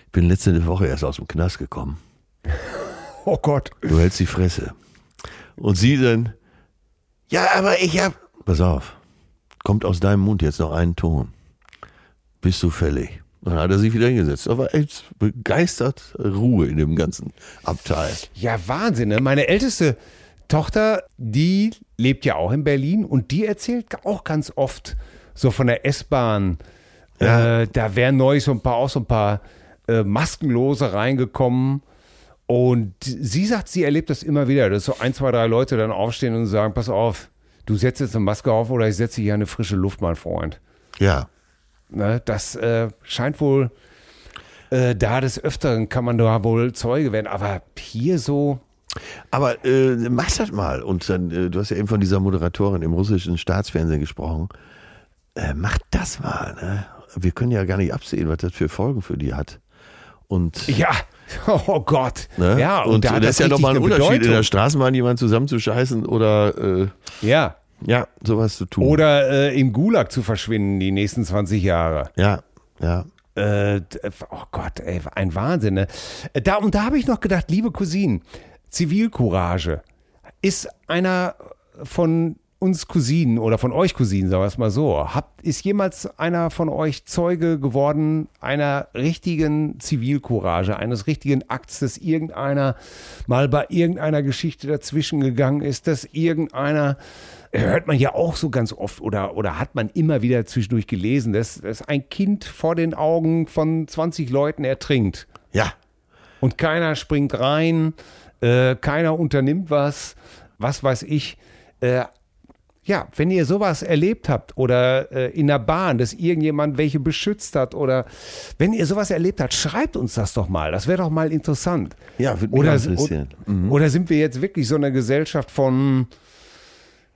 ich bin letzte Woche erst aus dem Knast gekommen. Oh Gott. Du hältst die Fresse. Und sie dann, ja, aber ich hab, pass auf, kommt aus deinem Mund jetzt noch ein Ton. Bist du fällig? Dann hat er sich wieder hingesetzt. Da war echt begeistert Ruhe in dem ganzen Abteil. Ja, Wahnsinn. Ne? Meine älteste Tochter, die lebt ja auch in Berlin und die erzählt auch ganz oft so von der S-Bahn. Ja. Äh, da wären neu so ein paar, auch so ein paar äh, Maskenlose reingekommen. Und sie sagt, sie erlebt das immer wieder, dass so ein, zwei, drei Leute dann aufstehen und sagen, pass auf, du setzt jetzt eine Maske auf oder ich setze hier eine frische Luft, mein Freund. Ja. Ne, das äh, scheint wohl, äh, da des Öfteren kann man da wohl Zeuge werden, aber hier so, Aber äh, mach das mal. Und dann, äh, du hast ja eben von dieser Moderatorin im russischen Staatsfernsehen gesprochen. Äh, mach das mal. Ne? Wir können ja gar nicht absehen, was das für Folgen für die hat. Und, ja, oh Gott. ne? Ja, und, da hat das ist ja nochmal ein Unterschied, in der Bedeutung. Straßenbahn jemanden zusammenzuscheißen oder äh, Ja. ja, sowas zu tun. Oder äh, im Gulag zu verschwinden die nächsten 20 Jahre. ja, ja. Äh, oh Gott, ey, ein Wahnsinn. Ne? Äh, Da, und da habe ich noch gedacht, liebe Cousinen, Zivilcourage ist einer von uns Cousinen oder von euch Cousinen, sagen wir es mal so. Habt, ist jemals einer von euch Zeuge geworden einer richtigen Zivilcourage, eines richtigen Akts, dass irgendeiner mal bei irgendeiner Geschichte dazwischen gegangen ist, dass irgendeiner hört man ja auch so ganz oft oder, oder hat man immer wieder zwischendurch gelesen, dass, dass ein Kind vor den Augen von 20 Leuten ertrinkt Ja, und keiner springt rein, äh, keiner unternimmt was, was weiß ich. Äh, ja, wenn ihr sowas erlebt habt oder äh, in der Bahn, dass irgendjemand welche beschützt hat oder wenn ihr sowas erlebt habt, schreibt uns das doch mal. Das wäre doch mal interessant. Ja, würde mich oder, interessieren. Mhm. Oder sind wir jetzt wirklich so eine Gesellschaft von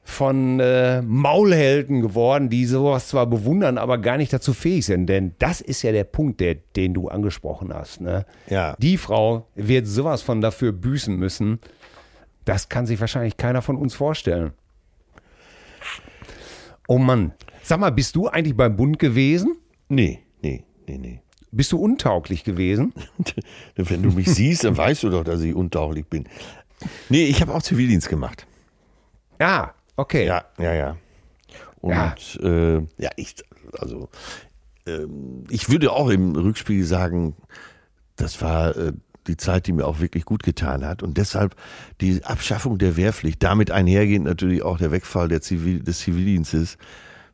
von äh, Maulhelden geworden, die sowas zwar bewundern, aber gar nicht dazu fähig sind. Denn das ist ja der Punkt, der, den du angesprochen hast. Ne? Ja. Die Frau wird sowas von dafür büßen müssen. Das kann sich wahrscheinlich keiner von uns vorstellen. Oh Mann. Sag mal, bist du eigentlich beim Bund gewesen? nee, nee, nee, nee. Bist du untauglich gewesen? Wenn du mich siehst, dann weißt du doch, dass ich untauglich bin. Nee, ich habe auch Zivildienst gemacht. Ja, okay. Ja, ja, ja. Und Ja. äh, ja ich, also, ähm, ich würde auch im Rückspiel sagen, das war äh, die Zeit, die mir auch wirklich gut getan hat. Und deshalb die Abschaffung der Wehrpflicht, damit einhergehend natürlich auch der Wegfall der Zivil, des Zivildienstes,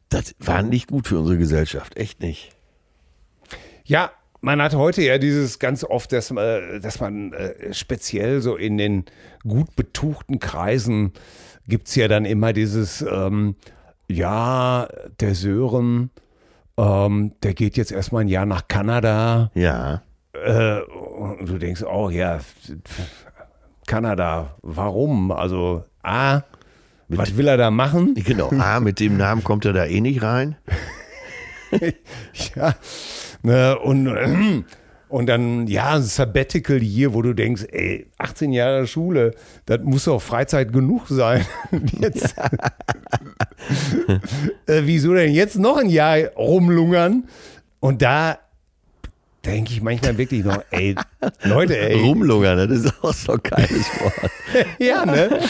das war nicht gut für unsere Gesellschaft. Echt nicht. Ja, man hat heute ja dieses ganz oft, dass, äh, dass man äh, speziell so in den gut betuchten Kreisen gibt's ja dann immer dieses, ähm, ja, der Sören, ähm, der geht jetzt erstmal ein Jahr nach Kanada. Ja. Äh, und du denkst, oh ja, Kanada, warum? Also, A, was will er da machen? Genau. A, mit dem Namen kommt er da eh nicht rein. Ja, ne, und, und dann, ja, ein Sabbatical hier, wo du denkst, ey, 18 Jahre Schule, das muss doch Freizeit genug sein. Jetzt, äh, wieso denn jetzt noch ein Jahr rumlungern? Und da denke ich manchmal wirklich noch, ey, Leute, ey, Rumlungern, das ist auch so ein geiles Wort. ja, ne?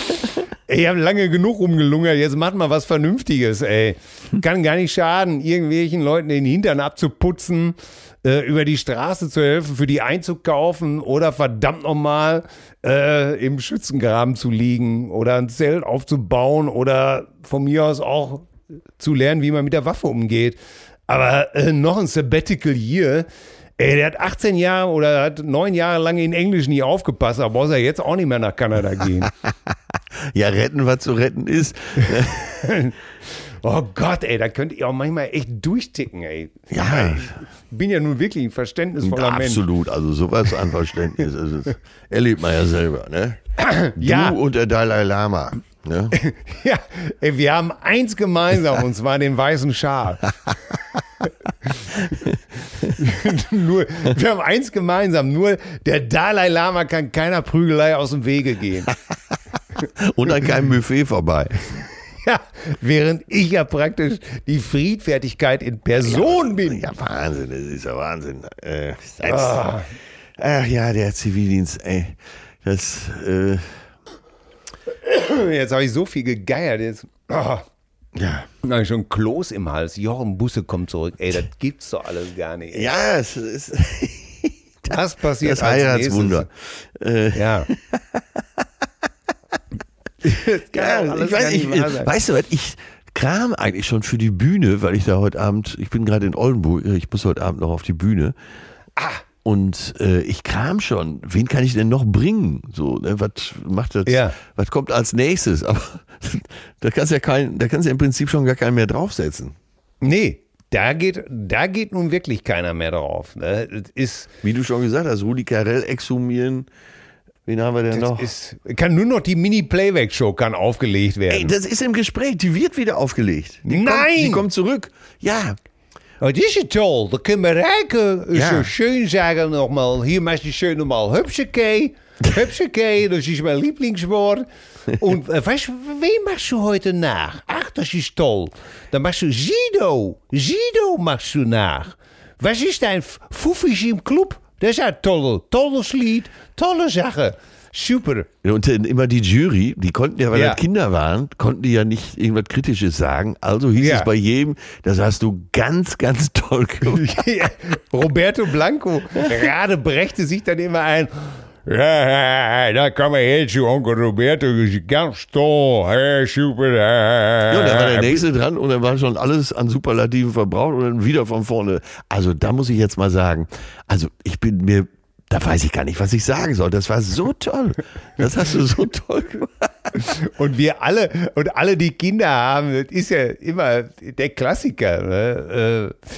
Ich habe lange genug rumgelungert, jetzt macht mal was Vernünftiges, ey. Kann gar nicht schaden, irgendwelchen Leuten den Hintern abzuputzen, äh, über die Straße zu helfen, für die einzukaufen oder verdammt nochmal äh, im Schützengraben zu liegen oder ein Zelt aufzubauen oder von mir aus auch zu lernen, wie man mit der Waffe umgeht. Aber äh, noch ein Sabbatical hier. Ey, der hat 18 Jahre oder hat neun Jahre lang in Englisch nie aufgepasst, aber muss er jetzt auch nicht mehr nach Kanada gehen. Ja, retten, was zu retten ist. Oh Gott, ey, da könnt ihr auch manchmal echt durchticken, ey. Ja. Ich bin ja nun wirklich ein verständnisvoller Mensch. Absolut, also sowas an Verständnis. Also, das erlebt man ja selber, ne? Ja. Du und der Dalai Lama. Ne? Ja, ey, wir haben eins gemeinsam und zwar den weißen Schal. nur, wir haben eins gemeinsam, nur der Dalai Lama kann keiner Prügelei aus dem Wege gehen. Und an keinem Buffet vorbei. Ja, während ich ja praktisch die Friedfertigkeit in Person bin. Ja, Wahnsinn, das ist ja Wahnsinn. Äh, das, Ach ja, der Zivildienst, ey. Das, äh, Jetzt habe ich so viel gegeiert. Jetzt oh, ja. habe ich schon Kloß im Hals. Jochen Busse kommt zurück. Ey, das gibt's doch alles gar nicht. ey. Ja, es ist Das passiert das als Heiratswunder. Äh. Ja. Ja, ich weiß, ich, weißt du was, ich kram eigentlich schon für die Bühne, weil ich da heute Abend, ich bin gerade in Oldenburg, ich muss heute Abend noch auf die Bühne. Ah. Und äh, ich kram schon, wen kann ich denn noch bringen? So, ne, was macht das? Ja. Was kommt als nächstes? Aber da kannst du ja kein, da kannst ja im Prinzip schon gar keinen mehr draufsetzen. Nee, da geht, da geht nun wirklich keiner mehr drauf. Ne? Ist, Wie du schon gesagt hast, Rudi Carell exhumieren. Wen haben wir denn das noch? ist, kann nur noch die Mini-Playback-Show kann aufgelegt werden. Ey, das ist im Gespräch, die wird wieder aufgelegt. Die Kommt, Nein! die kommt zurück. Ja, Oh, das ist toll. Da können wir Rijke Ja. so schön sagen nochmal. Hier machst du schön nochmal Hübschekee. Hübschekee, das ist mein Lieblingswort. Und äh, weißt du, wen machst du heute nach? Ach, das ist toll. Dann machst du Sido. Sido machst du nach. Was ist dein F- Fuffisch im Club? Das ist ein tolle, tolles Lied. Tolle Sache. Super. Und dann immer die Jury, die konnten ja, weil Ja. das Kinder waren, konnten die ja nicht irgendwas Kritisches sagen. Also hieß Ja. es bei jedem, das hast du ganz, ganz toll gemacht. Ja, Roberto Blanco gerade brächte sich dann immer ein. Ja, da kann man jetzt zu Onkel Roberto, ist ganz toll, ja, super. Ja, und da war der nächste dran und dann war schon alles an Superlativen verbraucht und dann wieder von vorne. Also da muss ich jetzt mal sagen, also ich bin mir, da weiß ich gar nicht, was ich sagen soll. Das war so toll. Das hast du so toll gemacht. Und wir alle, und alle, die Kinder haben, das ist ja immer der Klassiker. Ne? Äh,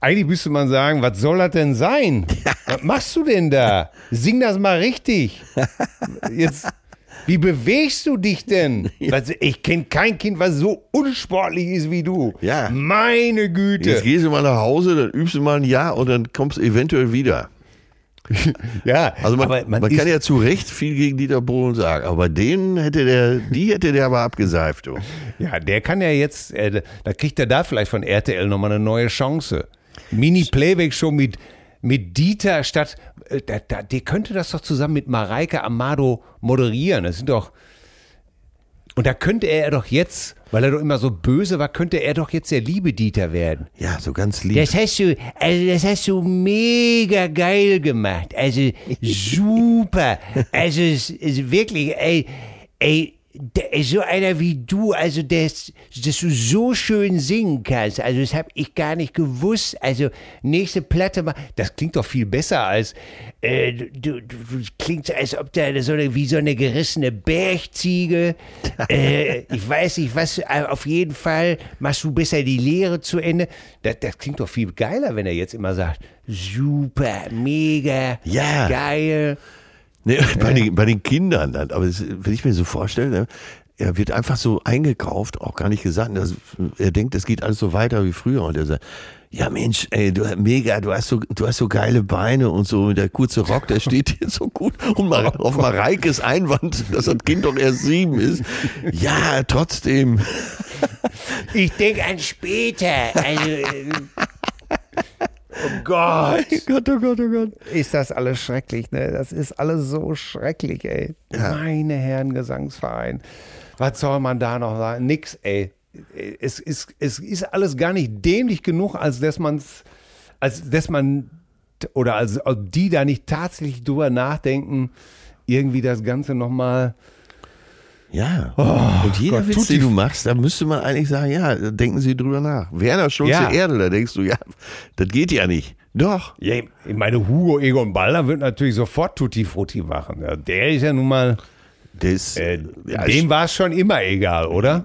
eigentlich müsste man sagen, was soll das denn sein? Was machst du denn da? Sing das mal richtig. Jetzt, wie bewegst du dich denn? Ich kenne kein Kind, was so unsportlich ist wie du. Ja. Meine Güte. Jetzt gehst du mal nach Hause, dann übst du mal ein Jahr und dann kommst du eventuell wieder. ja, Also man, aber man, ist, kann ja zu Recht viel gegen Dieter Bohlen sagen, aber denen hätte der, die hätte der aber abgeseift. Du. Ja, der kann ja jetzt, äh, da kriegt er da vielleicht von RTL nochmal eine neue Chance. Mini-Playback-Show mit, mit Dieter statt, äh, da, da, der könnte das doch zusammen mit Mareike Amado moderieren. Das sind doch, und da könnte er doch jetzt, weil er doch immer so böse war, könnte er doch jetzt der liebe Dieter werden. Ja, so ganz lieb. Das hast du, also das hast du mega geil gemacht. Also super. Also es ist wirklich, ey, ey, der, so einer wie du, also das, dass du so schön singen kannst. Also das habe ich gar nicht gewusst. Also nächste Platte mal, das klingt doch viel besser als äh, du, du, du klingt als ob da so eine, wie so eine gerissene Bergziege. äh, ich weiß nicht was. aber Auf jeden Fall machst du besser die Lehre zu Ende. Das, das klingt doch viel geiler, wenn er jetzt immer sagt, super, mega, Ja. geil. Nee, bei, den, bei den Kindern dann. Aber das, wenn ich mir so vorstelle, ne, er wird einfach so eingekauft, auch gar nicht gesagt. Das, er denkt, es geht alles so weiter wie früher. Und er sagt, ja Mensch, ey, du mega, du hast so, du hast so geile Beine und so. Der kurze Rock, der steht dir so gut. Und mal, auf Mareikes Einwand, dass das Kind doch erst sieben ist. Ja, trotzdem. Ich denke an später. Also, äh, oh Gott. Gott, oh Gott, oh Gott. Ist das alles schrecklich, ne? Das ist alles so schrecklich, ey. Meine Herren Gesangsverein. Was soll man da noch sagen? Nix, ey. Es ist, es ist alles gar nicht dämlich genug, als dass man's, als dass man oder als ob die da nicht tatsächlich drüber nachdenken, irgendwie das Ganze nochmal. Ja. und jeder Gott, Witz, den du machst, da müsste man eigentlich sagen, ja, denken Sie drüber nach. Werner Schulze Ja. Erde, da denkst du, ja, das geht ja nicht. Doch. Ja, ich meine, Hugo Egon Balder wird natürlich sofort Tutti Frutti machen. Ja, der ist ja nun mal, Das, äh, ja, dem war es schon immer egal, oder?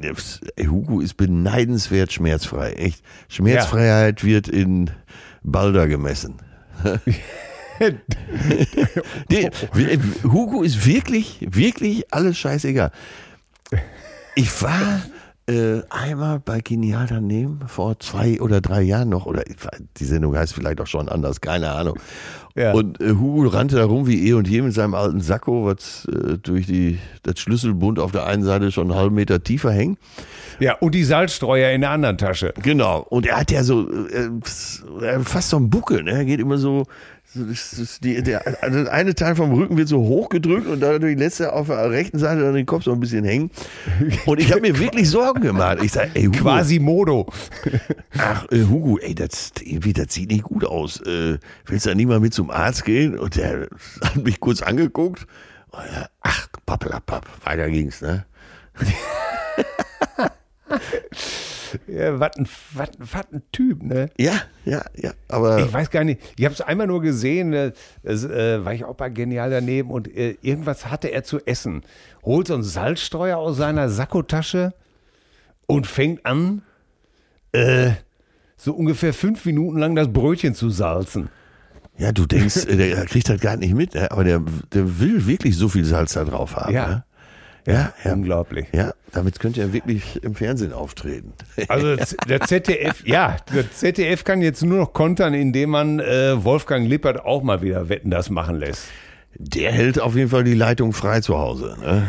Hugo ist beneidenswert schmerzfrei. Echt. Schmerzfreiheit wird in Balder gemessen. Der, Hugo ist wirklich, wirklich alles scheißegal. Ich war äh, einmal bei Genial daneben, vor zwei oder drei Jahren noch, oder die Sendung heißt vielleicht auch schon anders, keine Ahnung. Ja. Und äh, Hugo rannte da rum wie eh und je mit seinem alten Sakko, was äh, durch die, das Schlüsselbund auf der einen Seite schon einen halben Meter tiefer hängt. Ja, und die Salzstreuer in der anderen Tasche. Genau. Und er hat ja so äh, fast so einen Buckel, ne? Er geht immer so. Das, das, die, der, also das eine Teil vom Rücken wird so hochgedrückt und dann die letzte auf der rechten Seite dann den Kopf so ein bisschen hängen. Und ich habe mir wirklich Sorgen gemacht. Ich sage, ey, Hugo, Quasimodo. ach, äh, Hugo, ey, das, irgendwie, das sieht nicht gut aus. Äh, willst du da nicht mal mit zum Arzt gehen? Und der hat mich kurz angeguckt. Und er, ach, pappelapapp, weiter ging's, ne? Ja, was ein, was, was ein Typ, ne? Ja, ja, ja. Aber Ich weiß gar nicht, ich habe es einmal nur gesehen, äh, das, äh, war ich auch bei Genial daneben und äh, irgendwas hatte er zu essen. Holt so einen Salzstreuer aus seiner Sakkotasche und fängt an, äh, so ungefähr fünf Minuten lang das Brötchen zu salzen. Ja, du denkst, äh, der kriegt halt gar nicht mit, ne? aber der, der will wirklich so viel Salz da drauf haben. Ja. Ne? Ja, ja, Unglaublich. ja, damit könnte er wirklich im Fernsehen auftreten. Also der ZDF, ja, der ZDF kann jetzt nur noch kontern, indem man äh, Wolfgang Lippert auch mal wieder Wetten das machen lässt. Der hält auf jeden Fall die Leitung frei zu Hause. Ne?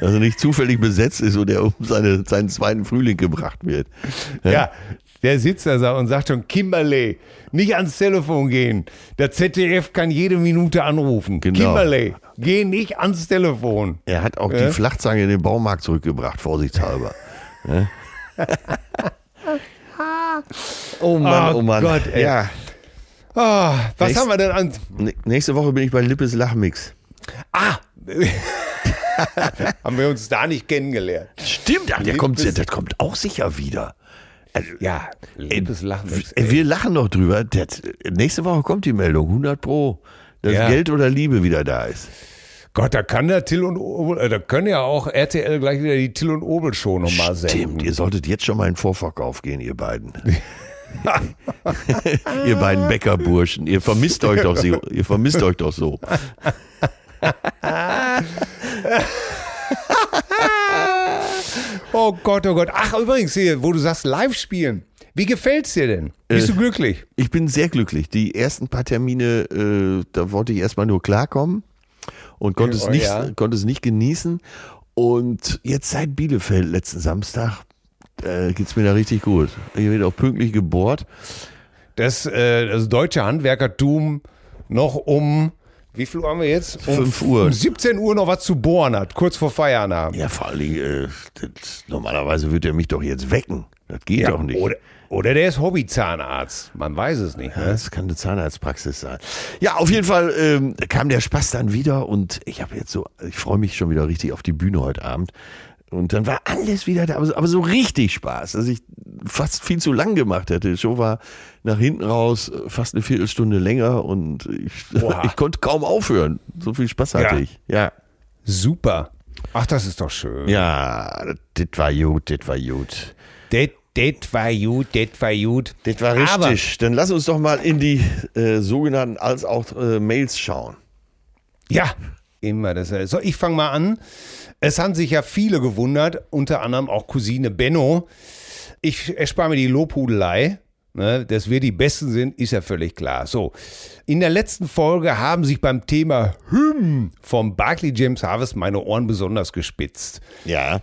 Also nicht zufällig besetzt ist und er um seine, seinen zweiten Frühling gebracht wird. Ja, der sitzt da und sagt schon, Kimberley, nicht ans Telefon gehen. Der ZDF kann jede Minute anrufen. Genau. Kimberley, geh nicht ans Telefon. Er hat auch Ja. die Flachzange in den Baumarkt zurückgebracht, vorsichtshalber. Oh Mann, Oh oh Mann. Gott, ey. Ja. Ah, was Nächst- haben wir denn an? Nächste Woche bin ich bei Lippes Lachmix. Ah! haben wir uns da nicht kennengelernt? Stimmt, ach, der kommt, der kommt auch sicher wieder. Ja, liebes Lachen. Ey, Wir lachen noch drüber. Der, nächste Woche kommt die Meldung, 100 Pro, dass Ja. Geld oder Liebe wieder da ist. Gott, da kann der Till und Obel, äh, da können ja auch RTL gleich wieder die Till und Obel Show nochmal Stimmt, senden. ihr solltet jetzt schon mal in den Vorverkauf gehen, ihr beiden. ihr beiden Bäckerburschen, ihr vermisst euch doch so. Ihr vermisst euch doch so. Oh Gott, oh Gott. Ach, übrigens hier, wo du sagst, live spielen. Wie gefällt's dir denn? Bist Äh, du glücklich? Ich bin sehr glücklich. Die ersten paar Termine, äh, da wollte ich erstmal nur klarkommen und konnte es, Oh, nicht, ja. konnte es nicht genießen. Und jetzt seit Bielefeld letzten Samstag äh, geht's mir da richtig gut. Hier wird auch pünktlich gebohrt. Das, äh, das deutsche Handwerkertum noch um, wie viel Uhr haben wir jetzt? Um, Fünf Uhr. Um 17 Uhr noch was zu bohren hat, kurz vor Feierabend. Ja, vor Dingen, äh, das, normalerweise wird er mich doch jetzt wecken. Das geht doch nicht. Oder, oder der ist Hobbyzahnarzt. Man weiß es nicht. Ja, Ne? Das kann eine Zahnarztpraxis sein. Ja, auf jeden Fall ähm, kam der Spaß dann wieder und ich habe jetzt so, ich freue mich schon wieder richtig auf die Bühne heute Abend. Und dann war alles wieder da, aber so, aber so richtig Spaß, dass ich fast viel zu lang gemacht hätte. Die Show war nach hinten raus fast eine Viertelstunde länger und ich, ich konnte kaum aufhören. So viel Spaß hatte Ja. ich. Ja. Super. Ach, das ist doch schön. Ja, das war gut, das war gut. Det war gut, det war gut. Das war Aber- richtig. Dann lass uns doch mal in die äh, sogenannten als auch äh, Mails schauen. Ja, immer das. So, ich fange mal an. Es haben sich ja viele gewundert, unter anderem auch Cousine Benno. Ich erspare mir die Lobhudelei. Ne, dass wir die Besten sind, ist ja völlig klar. So, in der letzten Folge haben sich beim Thema Hymn vom Barclay James Harvest meine Ohren besonders gespitzt. Ja.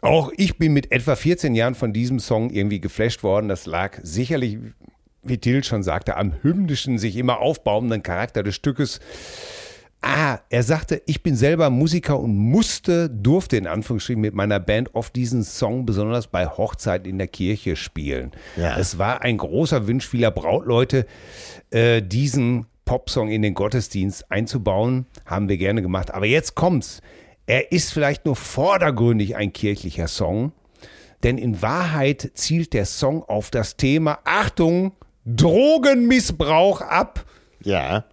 Auch ich bin mit etwa 14 Jahren von diesem Song irgendwie geflasht worden. Das lag sicherlich, wie Till schon sagte, am hymnischen, sich immer aufbauenden Charakter des Stückes. Ah, er sagte, ich bin selber Musiker und musste, durfte in Anführungsstrichen mit meiner Band oft diesen Song besonders bei Hochzeiten in der Kirche spielen. Ja. Es war ein großer Wunsch vieler Brautleute, äh, diesen Popsong in den Gottesdienst einzubauen. Haben wir gerne gemacht. Aber jetzt kommt's. Er ist vielleicht nur vordergründig ein kirchlicher Song, denn in Wahrheit zielt der Song auf das Thema, Achtung, Drogenmissbrauch ab. Ja.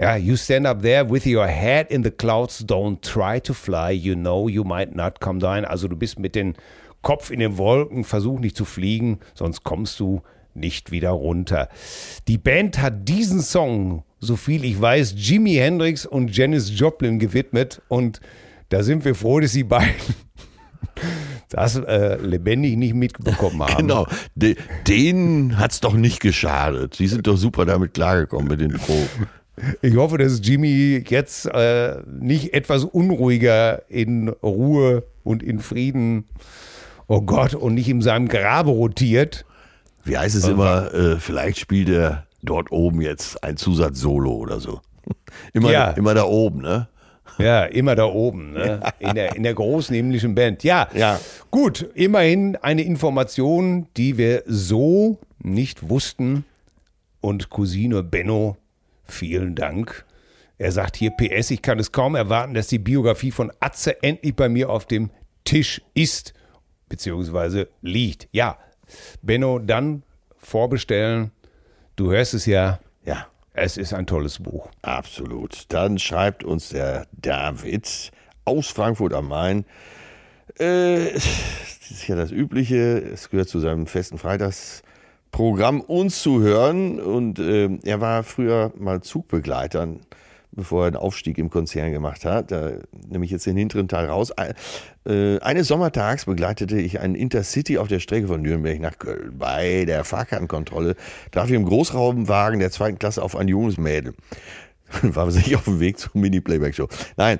Ja, you stand up there with your head in the clouds, don't try to fly, you know you might not come down. Also du bist mit dem Kopf in den Wolken, versuch nicht zu fliegen, sonst kommst du nicht wieder runter. Die Band hat diesen Song, so viel ich weiß, Jimi Hendrix und Janis Joplin gewidmet und da sind wir froh, dass die beiden das äh, lebendig nicht mitbekommen haben. Genau, De, denen hat es doch nicht geschadet. Sie sind doch super damit klargekommen mit den Proben. Ich hoffe, dass Jimmy jetzt äh, nicht etwas unruhiger in Ruhe und in Frieden, oh Gott, und nicht in seinem Grabe rotiert. Wie heißt es immer, äh, vielleicht spielt er dort oben jetzt ein Zusatz-Solo oder so. Immer, Ja. immer da oben, ne? Ja, immer da oben, ne? in, der, in der großen himmlischen Band. Ja, Ja. gut, immerhin eine Information, die wir so nicht wussten. Und Cousine Benno, vielen Dank. Er sagt hier PS, ich kann es kaum erwarten, dass die Biografie von Atze endlich bei mir auf dem Tisch ist, beziehungsweise liegt. Ja, Benno, dann vorbestellen. Du hörst es ja, Ja, es ist ein tolles Buch. absolut. Dann schreibt uns der David aus Frankfurt am Main. Äh, das ist ja das Übliche. Es gehört zu seinem festen Freitagsprogramm, uns zu hören. Und äh, er war früher mal Zugbegleiter, bevor er einen Aufstieg im Konzern gemacht hat. Da nehme ich jetzt den hinteren Teil raus. Ein- Äh, eines Sommertags begleitete ich einen Intercity auf der Strecke von Nürnberg nach Köln. Bei der Fahrkartenkontrolle traf ich im Großraumwagen der zweiten Klasse auf ein junges Mädel. War sich auf dem Weg zur Mini-Playback-Show. Nein,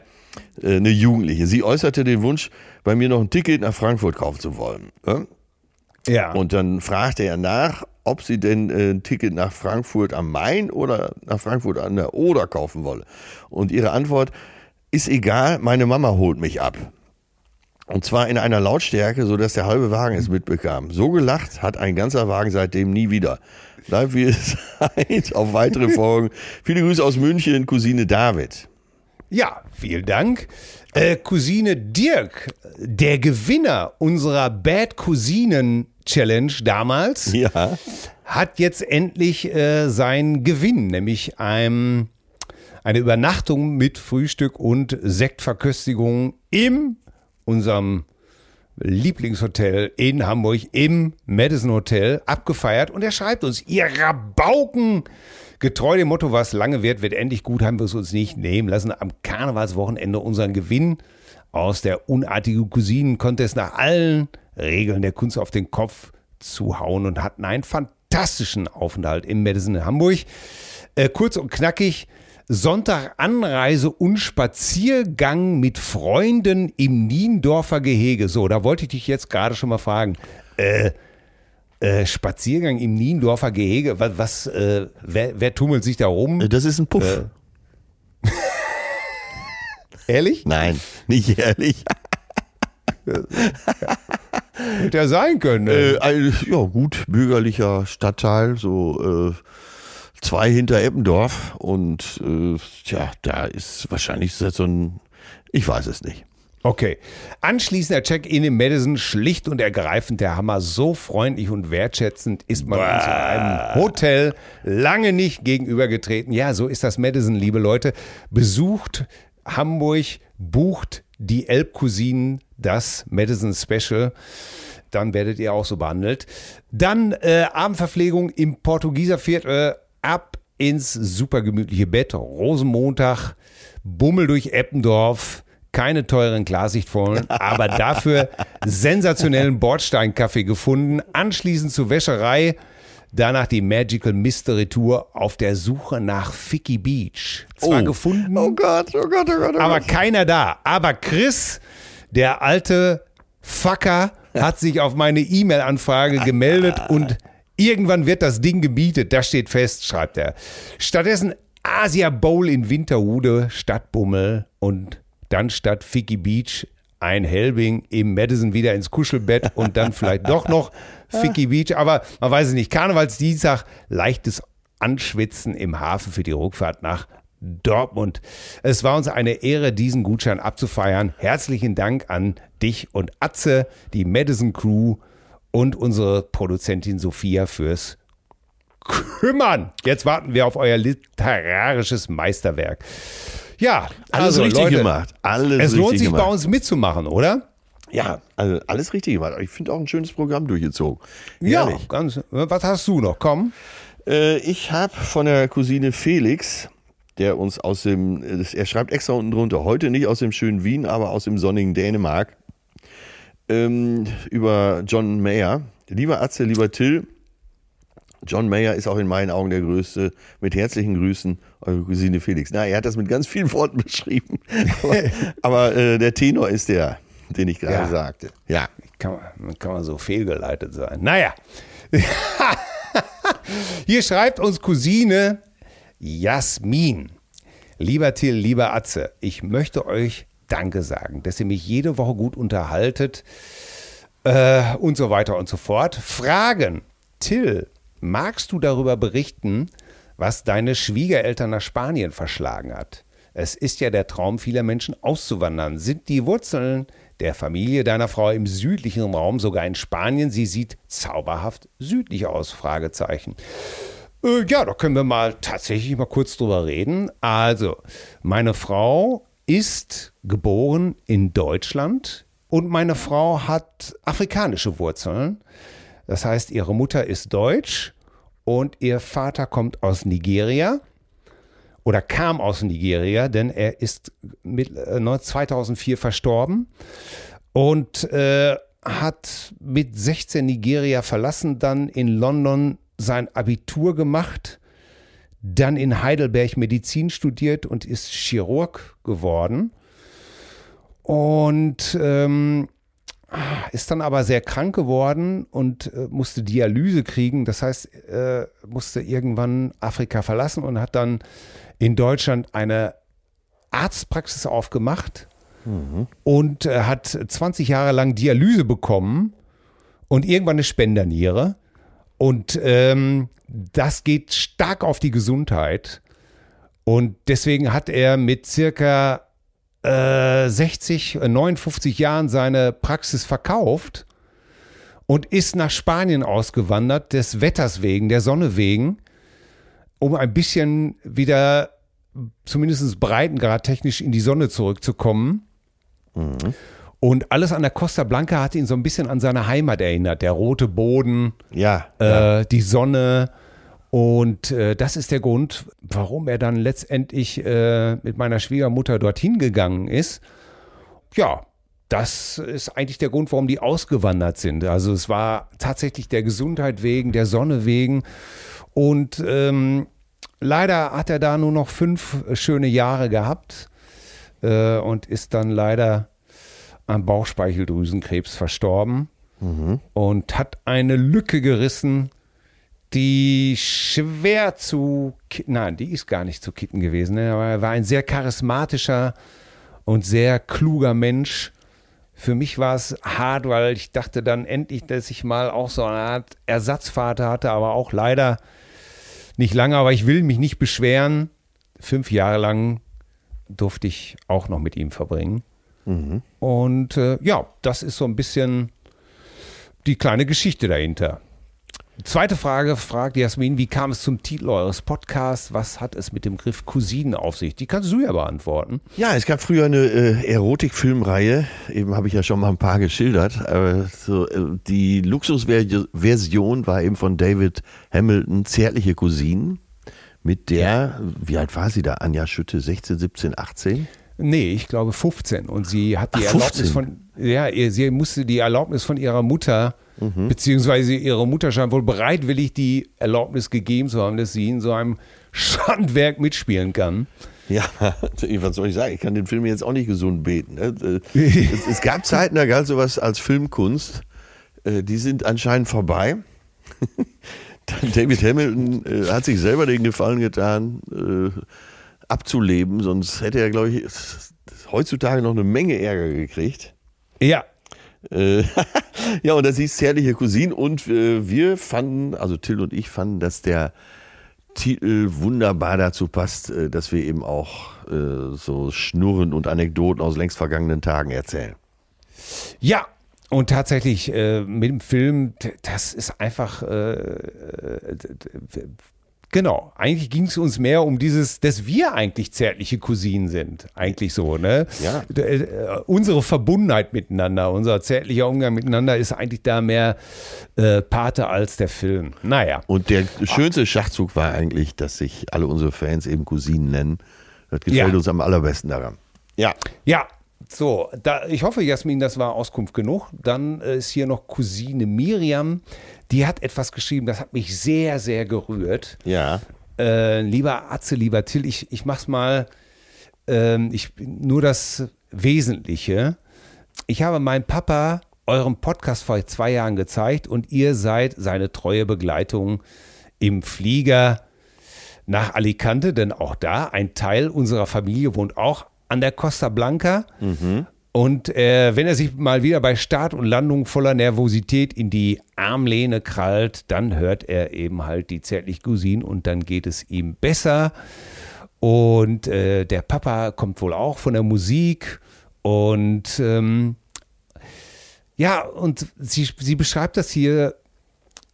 äh, eine Jugendliche. Sie äußerte den Wunsch, bei mir noch ein Ticket nach Frankfurt kaufen zu wollen. Ja. Und dann fragte er nach, ob sie denn äh, ein Ticket nach Frankfurt am Main oder nach Frankfurt an der Oder kaufen wolle. Und ihre Antwort ist egal, meine Mama holt mich ab. Und zwar in einer Lautstärke, sodass der halbe Wagen es mitbekam. So gelacht hat ein ganzer Wagen seitdem nie wieder. Bleibt wie es seid. Auf weitere Folgen. Viele Grüße aus München, Cousine David. Ja, vielen Dank. Äh, Cousine Dirk, der Gewinner unserer Bad Cousinen Challenge damals, Ja. hat jetzt endlich äh, seinen Gewinn, nämlich ein, eine Übernachtung mit Frühstück und Sektverköstigung im unserem Lieblingshotel in Hamburg im Madison Hotel abgefeiert und er schreibt uns, ihr Rabauken, getreu dem Motto, was lange wird, wird endlich gut, haben wir es uns nicht nehmen lassen, am Karnevalswochenende unseren Gewinn aus der unartigen Cousinen-Contest nach allen Regeln der Kunst auf den Kopf zu hauen und hatten einen fantastischen Aufenthalt im Madison in Hamburg. Äh, kurz und knackig, Sonntag Anreise und Spaziergang mit Freunden im Niendorfer Gehege. So, da wollte ich dich jetzt gerade schon mal fragen. Äh, äh, Spaziergang im Niendorfer Gehege, was, was äh, wer, wer tummelt sich da rum? Das ist ein Puff. Ehrlich? Nein, nicht ehrlich. Hätte ja sein können. Äh, Äh, ein, ja, gut, bürgerlicher Stadtteil, so äh, zwei hinter Eppendorf. Und äh, tja, da ist wahrscheinlich so ein, ich weiß es nicht. Okay. Anschließender Check-in im Madison, schlicht und ergreifend der Hammer. So freundlich und wertschätzend ist man uns in einem Hotel lange nicht gegenübergetreten. Ja, so ist das Madison, liebe Leute. Besucht Hamburg, bucht die Elbcousinen, das Madison Special. Dann werdet ihr auch so behandelt. Dann äh, Abendverpflegung im Portugieser Viertel ab ins super gemütliche Bett. Rosenmontag, Bummel durch Eppendorf. Keine teuren Klarsichtvollen, aber dafür sensationellen Bordsteinkaffee gefunden. Anschließend zur Wäscherei. Danach die Magical Mystery Tour auf der Suche nach Ficky Beach. Zwar Oh. gefunden, Oh Gott, oh Gott, oh Gott, oh aber Gott. keiner da. Aber Chris, der alte Fucker, hat sich auf meine E-Mail-Anfrage gemeldet und irgendwann wird das Ding gebietet. Das steht fest, schreibt er. Stattdessen Asia Bowl in Winterhude, Stadtbummel und dann statt Ficky Beach ein Helbing im Madison wieder ins Kuschelbett und dann vielleicht doch noch Ficky Beach. Aber man weiß es nicht. Karnevalsdienstag, leichtes Anschwitzen im Hafen für die Rückfahrt nach Dortmund. Es war uns eine Ehre, diesen Gutschein abzufeiern. Herzlichen Dank an dich und Atze, die Madison Crew und unsere Produzentin Sophia fürs Kümmern. Jetzt warten wir auf euer literarisches Meisterwerk. Ja, Alles also, richtig Leute, gemacht. Alles Es lohnt sich gemacht. bei uns mitzumachen, oder? Ja, also alles richtig gemacht. Ich finde auch ein schönes Programm durchgezogen. Ja, Ehrlich. ganz. Was hast du noch? Komm. Äh, ich habe von der Cousine Felix, der uns aus dem, er schreibt extra unten drunter, heute nicht aus dem schönen Wien, aber aus dem sonnigen Dänemark, ähm, über John Mayer. Lieber Atze, lieber Till, John Mayer ist auch in meinen Augen der Größte. Mit herzlichen Grüßen, eure Cousine Felix. Na, er hat das mit ganz vielen Worten beschrieben. Aber, aber äh, der Tenor ist der, den ich gerade Ja. sagte. Ja. Kann man, kann man so fehlgeleitet sein. Naja. Hier schreibt uns Cousine Jasmin. Lieber Till, lieber Atze, ich möchte euch Danke sagen, dass ihr mich jede Woche gut unterhaltet äh, und so weiter und so fort. Fragen. Till, magst du darüber berichten, was deine Schwiegereltern nach Spanien verschlagen hat? Es ist ja der Traum vieler Menschen auszuwandern. Sind die Wurzeln der Familie deiner Frau im südlichen Raum sogar in Spanien? Sie sieht zauberhaft südlich aus? Fragezeichen. Äh, ja, da können wir mal tatsächlich mal kurz drüber reden. Also, meine Frau ist geboren in Deutschland und meine Frau hat afrikanische Wurzeln. Das heißt, ihre Mutter ist deutsch und ihr Vater kommt aus Nigeria oder kam aus Nigeria, denn er ist mit, äh, 2004 verstorben und äh, hat mit 16 Nigeria verlassen, dann in London sein Abitur gemacht, dann in Heidelberg Medizin studiert und ist Chirurg geworden. Und ähm, ist dann aber sehr krank geworden und äh, musste Dialyse kriegen. Das heißt, äh, musste irgendwann Afrika verlassen und hat dann in Deutschland eine Arztpraxis aufgemacht und äh, hat 20 Jahre lang Dialyse bekommen und irgendwann eine Spenderniere. Und ähm, das geht stark auf die Gesundheit. Und deswegen hat er mit circa äh, 60, äh, 59 Jahren seine Praxis verkauft und ist nach Spanien ausgewandert, des Wetters wegen, der Sonne wegen, um ein bisschen wieder zumindest Breitengrad technisch in die Sonne zurückzukommen. Und alles an der Costa Blanca hat ihn so ein bisschen an seine Heimat erinnert. Der rote Boden, Ja. äh, die Sonne. Und äh, das ist der Grund, warum er dann letztendlich äh, mit meiner Schwiegermutter dorthin gegangen ist. Ja, das ist eigentlich der Grund, warum die ausgewandert sind. Also es war tatsächlich der Gesundheit wegen, der Sonne wegen. Und ähm, leider hat er da nur noch fünf schöne Jahre gehabt äh, und ist dann leider an Bauchspeicheldrüsenkrebs verstorben und hat eine Lücke gerissen, die schwer zu kitten, nein, die ist gar nicht zu kitten gewesen. ne, Aber er war ein sehr charismatischer und sehr kluger Mensch. Für mich war es hart, weil ich dachte dann endlich, dass ich mal auch so eine Art Ersatzvater hatte, aber auch leider nicht lange. Aber ich will mich nicht beschweren. Fünf Jahre lang durfte ich auch noch mit ihm verbringen. Und äh, ja, das ist so ein bisschen die kleine Geschichte dahinter. Zweite Frage fragt Jasmin, wie kam es zum Titel eures Podcasts? Was hat es mit dem Griff Cousinen auf sich? Die kannst du ja beantworten. Ja, es gab früher eine äh, Erotikfilmreihe, eben habe ich ja schon mal ein paar geschildert. Aber so, äh, die Luxusversion war eben von David Hamilton, Zärtliche Cousinen. Mit der, wie alt war sie da? Anja Schütte, 16, 17, 18? Nee, ich glaube 15. Und sie hat die Ach, Erlaubnis 15. von, ja, sie musste die Erlaubnis von ihrer Mutter, beziehungsweise ihre Mutter scheint wohl bereitwillig die Erlaubnis gegeben zu haben, dass sie in so einem Schandwerk mitspielen kann. Ja, was soll ich sagen? Ich kann den Film jetzt auch nicht gesund beten. ne? Äh, es, es gab Zeiten, da galt sowas als Filmkunst. Äh, Die sind anscheinend vorbei. David Hamilton äh, hat sich selber den Gefallen getan, abzuleben, sonst hätte er, glaube ich, heutzutage noch eine Menge Ärger gekriegt. Ja, ja, und das hieß Zärtliche Cousine und äh, wir fanden, also Till und ich fanden, dass der Titel wunderbar dazu passt, äh, dass wir eben auch äh, so Schnurren und Anekdoten aus längst vergangenen Tagen erzählen. Ja, und tatsächlich äh, mit dem Film, das ist einfach, äh, äh, genau, eigentlich ging es uns mehr um dieses, dass wir eigentlich zärtliche Cousinen sind, eigentlich so, ne? Ja. D- äh, unsere Verbundenheit miteinander, unser zärtlicher Umgang miteinander ist eigentlich da mehr äh, Pate als der Film. Naja. Und der schönste Schachzug war eigentlich, dass sich alle unsere Fans eben Cousinen nennen. Das gefällt Ja. uns am allerbesten daran. Ja. Ja, So, da, ich hoffe, Jasmin, das war Auskunft genug. Dann äh, ist hier noch Cousine Miriam. Die hat etwas geschrieben, das hat mich sehr, sehr gerührt. Ja. Äh, lieber Atze, lieber Till, ich, ich mach's mal ähm, ich, nur das Wesentliche. Ich habe meinem Papa euren Podcast vor zwei Jahren gezeigt und ihr seid seine treue Begleitung im Flieger nach Alicante, denn auch da ein Teil unserer Familie wohnt auch an der Costa Blanca. Und äh, wenn er sich mal wieder bei Start und Landung voller Nervosität in die Armlehne krallt, dann hört er eben halt die zärtlich Cousine und dann geht es ihm besser. Und äh, der Papa kommt wohl auch von der Musik und ähm, ja, und sie, sie beschreibt das hier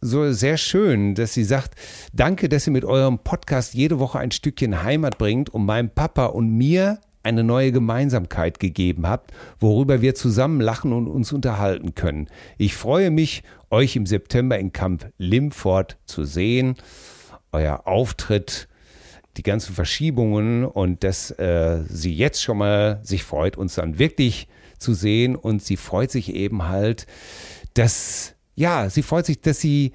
so sehr schön, dass sie sagt, danke, dass ihr mit eurem Podcast jede Woche ein Stückchen Heimat bringt und meinem Papa und mir eine neue Gemeinsamkeit gegeben habt, worüber wir zusammen lachen und uns unterhalten können. Ich freue mich, euch im September in Camp Limford zu sehen. Euer Auftritt, die ganzen Verschiebungen und dass äh, sie jetzt schon mal sich freut, uns dann wirklich zu sehen und sie freut sich eben halt, dass ja, sie freut sich, dass sie,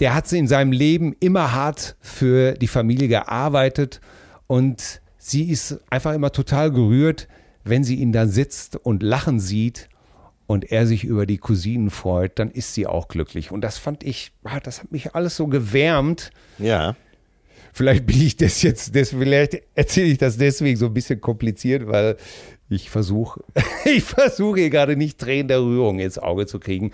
der hat sie in seinem Leben immer hart für die Familie gearbeitet und sie ist einfach immer total gerührt, wenn sie ihn dann sitzt und lachen sieht und er sich über die Cousinen freut, dann ist sie auch glücklich. Und das fand ich, ah, das hat mich alles so gewärmt. Ja. Vielleicht bin ich das jetzt, das, vielleicht erzähle ich das deswegen so ein bisschen kompliziert, weil ich versuche, ich versuche hier gerade nicht Tränen der Rührung ins Auge zu kriegen.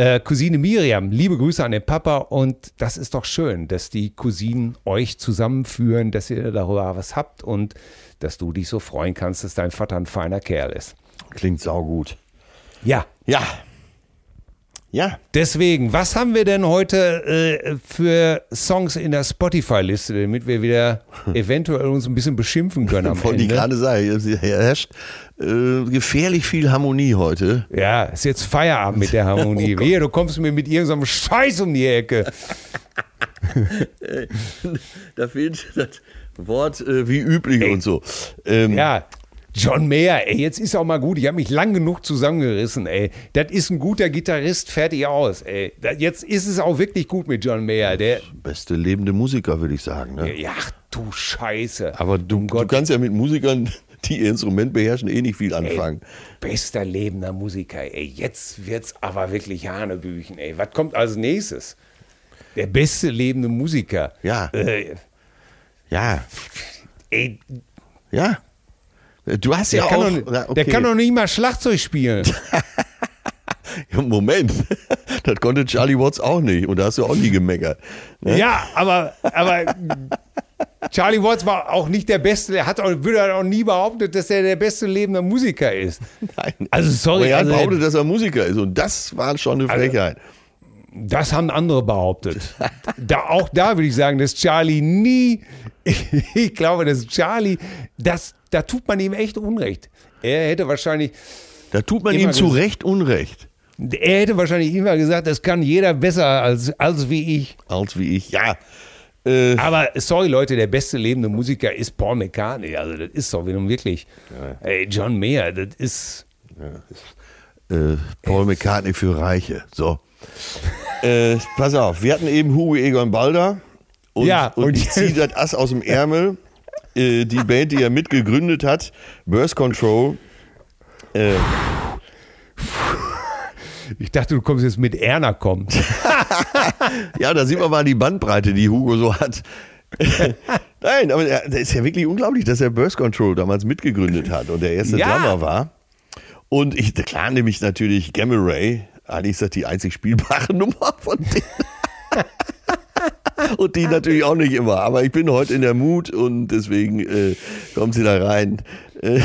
Äh, Cousine Miriam, liebe Grüße an den Papa und das ist doch schön, dass die Cousinen euch zusammenführen, dass ihr darüber was habt und dass du dich so freuen kannst, dass dein Vater ein feiner Kerl ist. Klingt saugut. Ja, Ja. Ja. deswegen, was haben wir denn heute äh, für Songs in der Spotify-Liste, damit wir wieder eventuell uns ein bisschen beschimpfen können am Wollte ich Ende? gerade sagen, es herrscht äh, gefährlich viel Harmonie heute. Ja, ist jetzt Feierabend mit der Harmonie. Wehe, du kommst mir mit irgendeinem Scheiß um die Ecke. Da fehlt das Wort äh, wie üblich und so. Ähm, Ja, John Mayer, ey, jetzt ist auch mal gut. Ich habe mich lang genug zusammengerissen, ey. Das ist ein guter Gitarrist, fertig aus, ey. Das- Jetzt ist es auch wirklich gut mit John Mayer. Der, Beste lebende Musiker, würde ich sagen. Ne? ja, du Scheiße. Aber du, Um du kannst ja mit Musikern, die ihr Instrument beherrschen, eh nicht viel anfangen. bester lebender Musiker, ey. Jetzt wird's aber wirklich Hanebüchen, ey. Was kommt als nächstes? Der beste lebende Musiker. Ja. Äh, Ja, ey, ja. Du hast ja der, kann auch. doch, Na, der kann doch nicht mal Schlagzeug spielen. Ja, Moment, das konnte Charlie Watts auch nicht und da hast du auch nie gemeckert. Ne? Ja, aber, aber Charlie Watts war auch nicht der Beste. Er hat auch, würde auch nie behauptet, dass er der beste lebende Musiker ist. Nein. Also, sorry, Aber er hat also- behauptet, dass er Musiker ist und das war schon eine Frechheit. Das haben andere behauptet. Da, auch da würde ich sagen, dass Charlie nie, ich glaube, dass Charlie, das, da tut man ihm echt Unrecht. Er hätte wahrscheinlich, da tut man ihm zu Recht Unrecht. er hätte wahrscheinlich immer gesagt, das kann jeder besser als, als wie ich. Als wie ich. Ja. Äh, Aber sorry Leute, der beste lebende Musiker ist Paul McCartney. Also das ist doch nun wirklich, ey, John Mayer, das ist, äh, Paul McCartney für Reiche. So. äh, pass auf, wir hatten eben Hugo Egon Balder. Und, Ja, und, und ich ziehe das Ass aus dem Ärmel. Äh, die Band, die er mitgegründet hat, Burst Control. Äh, ich dachte, du kommst jetzt mit Erna kommt. ja, da sieht man mal die Bandbreite, die Hugo so hat. Nein, aber er, das ist ja wirklich unglaublich, dass er Burst Control damals mitgegründet hat und der erste Ja. Drummer war. Und ich, klar, nämlich natürlich Gamma Ray. Eigentlich ist das die einzig spielbare Nummer von denen. Und die natürlich auch nicht immer. Aber ich bin heute in der Mut und deswegen äh, kommt sie da rein. Äh,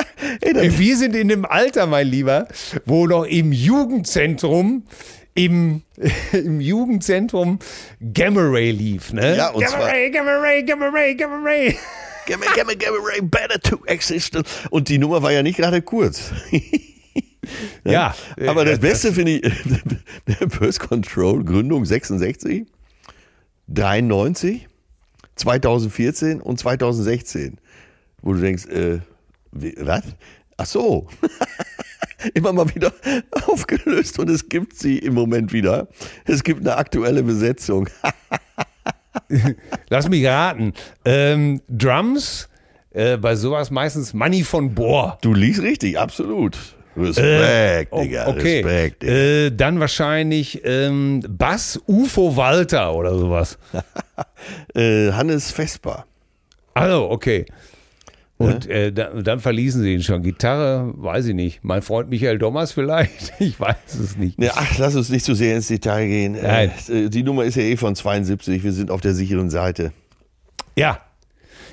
ey, Wir sind in dem Alter, mein Lieber, wo noch im Jugendzentrum, im, im Jugendzentrum Gamma Ray lief, ne? Ja, und Gamma zwar- Ray, Gamma Ray, Gamma Ray, Gamma Ray. Gamma, Gamma, Gamma Ray, better to exist. Und die Nummer war ja nicht gerade kurz. Ja, Aber äh, das Beste finde ich, Burst Control, Gründung 66, 93, 2014 und 2016. Wo du denkst, äh, was? Ach so. Immer mal wieder aufgelöst und es gibt sie im Moment wieder. Es gibt eine aktuelle Besetzung. Lass mich raten. Ähm, Drums, äh, bei sowas meistens Money von Bohr. Du liest richtig, absolut. Respekt, Oh, Digga, okay. Respekt. Digga. Äh, dann wahrscheinlich ähm, Bass UFO Walter oder sowas. Äh, Hannes Vesper. Also, okay. Und äh, da, dann verließen sie ihn schon. Gitarre, weiß ich nicht. Mein Freund Michael Dommers vielleicht? Ich weiß es nicht. Ja, ach, lass uns nicht zu sehr ins Detail gehen. Nein. Äh, die Nummer ist ja eh von 72. Wir sind auf der sicheren Seite. Ja.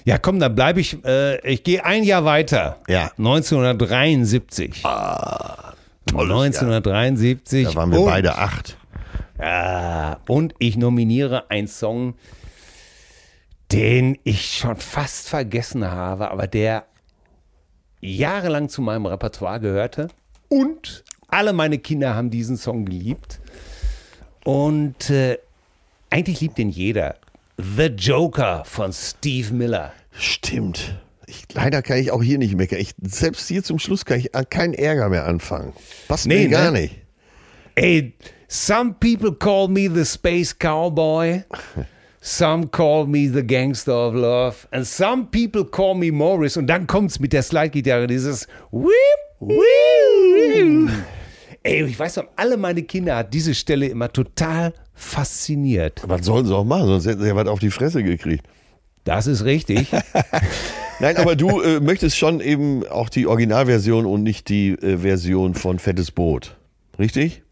Ja, komm, dann bleibe ich. Äh, ich gehe ein Jahr weiter. Ja. 1973. tolles 1973. Da waren wir und, beide acht. Ah, und ich nominiere einen Song, den ich schon fast vergessen habe, aber der jahrelang zu meinem Repertoire gehörte. Und alle meine Kinder haben diesen Song geliebt. Und äh, eigentlich liebt ihn jeder. The Joker von Steve Miller. Stimmt. Ich, leider kann ich auch hier nicht meckern. Ich, selbst hier zum Schluss kann ich an keinen Ärger mehr anfangen. Passt Nee, mir gar ne? nicht. Ey, some people call me the space cowboy. Some call me the gangster of love. And some people call me Morris. Und dann kommt's mit der Slide-Gitarre, dieses Whip, Whip. Ey, ich weiß noch, alle meine Kinder hat diese Stelle immer total fasziniert. Was sollen sie auch machen? Sonst hätten sie ja was auf die Fresse gekriegt. Das ist richtig. Nein, aber du äh, möchtest schon eben auch die Originalversion und nicht die äh, Version von Fettes Boot. Richtig?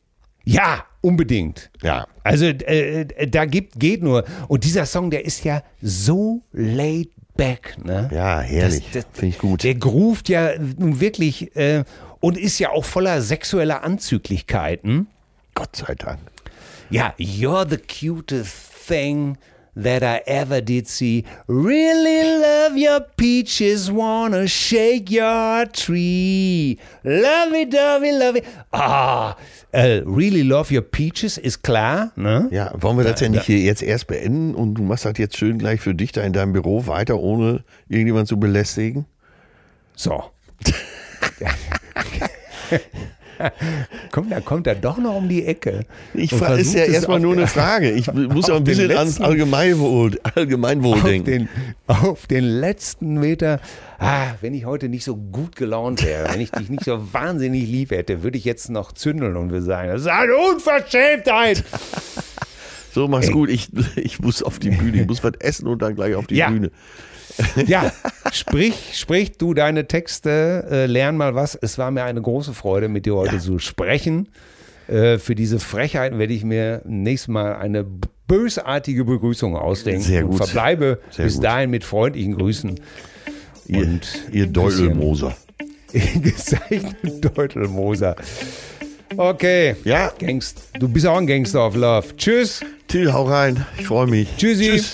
ja, unbedingt. Ja. Also äh, äh, da gibt, geht nur. Und dieser Song, der ist ja so laid back. Ne? Ja, herrlich. Finde ich gut. Der groovt ja nun wirklich äh, und ist ja auch voller sexueller Anzüglichkeiten. Gott sei Dank. Ja, you're the cutest thing that I ever did see. Really love your peaches, wanna shake your tree. Lovey dovey, lovey. Ah, äh, really love your peaches ist klar, ne? Ja, wollen wir das ja nicht hier jetzt erst beenden und du machst das jetzt schön gleich für dich da in deinem Büro weiter, ohne irgendjemand zu belästigen? So. Komm, da kommt er doch noch um die Ecke. Ich Und fra- ist ja erstmal nur eine Frage. Ich muss auch auf ein bisschen ans letzten- Allgemeinwohl, Allgemeinwohl auf denken. den, auf den letzten Meter. Ah, wenn ich heute nicht so gut gelaunt wäre, wenn ich dich nicht so wahnsinnig lieb hätte, würde ich jetzt noch zündeln und würde sagen, das ist eine Unverschämtheit. So, mach's gut. Ich, ich muss auf die Bühne. Ich muss was essen und dann gleich auf die Ja. Bühne. Ja, sprich, sprich du deine Texte, äh, lern mal was. Es war mir eine große Freude, mit dir heute zu sprechen. Äh, für diese Frechheiten werde ich mir nächstes Mal eine bösartige Begrüßung ausdenken Sehr und gut. verbleibe Sehr bis gut. dahin mit freundlichen Grüßen. Ihr, Und ihr Deutelmoser. Gezeichnet Deutelmoser. Okay. Ja. Gangst. Du bist auch ein Gangster of Love. Tschüss. Till, hau rein. Ich freue mich. Tschüssi. Tschüss.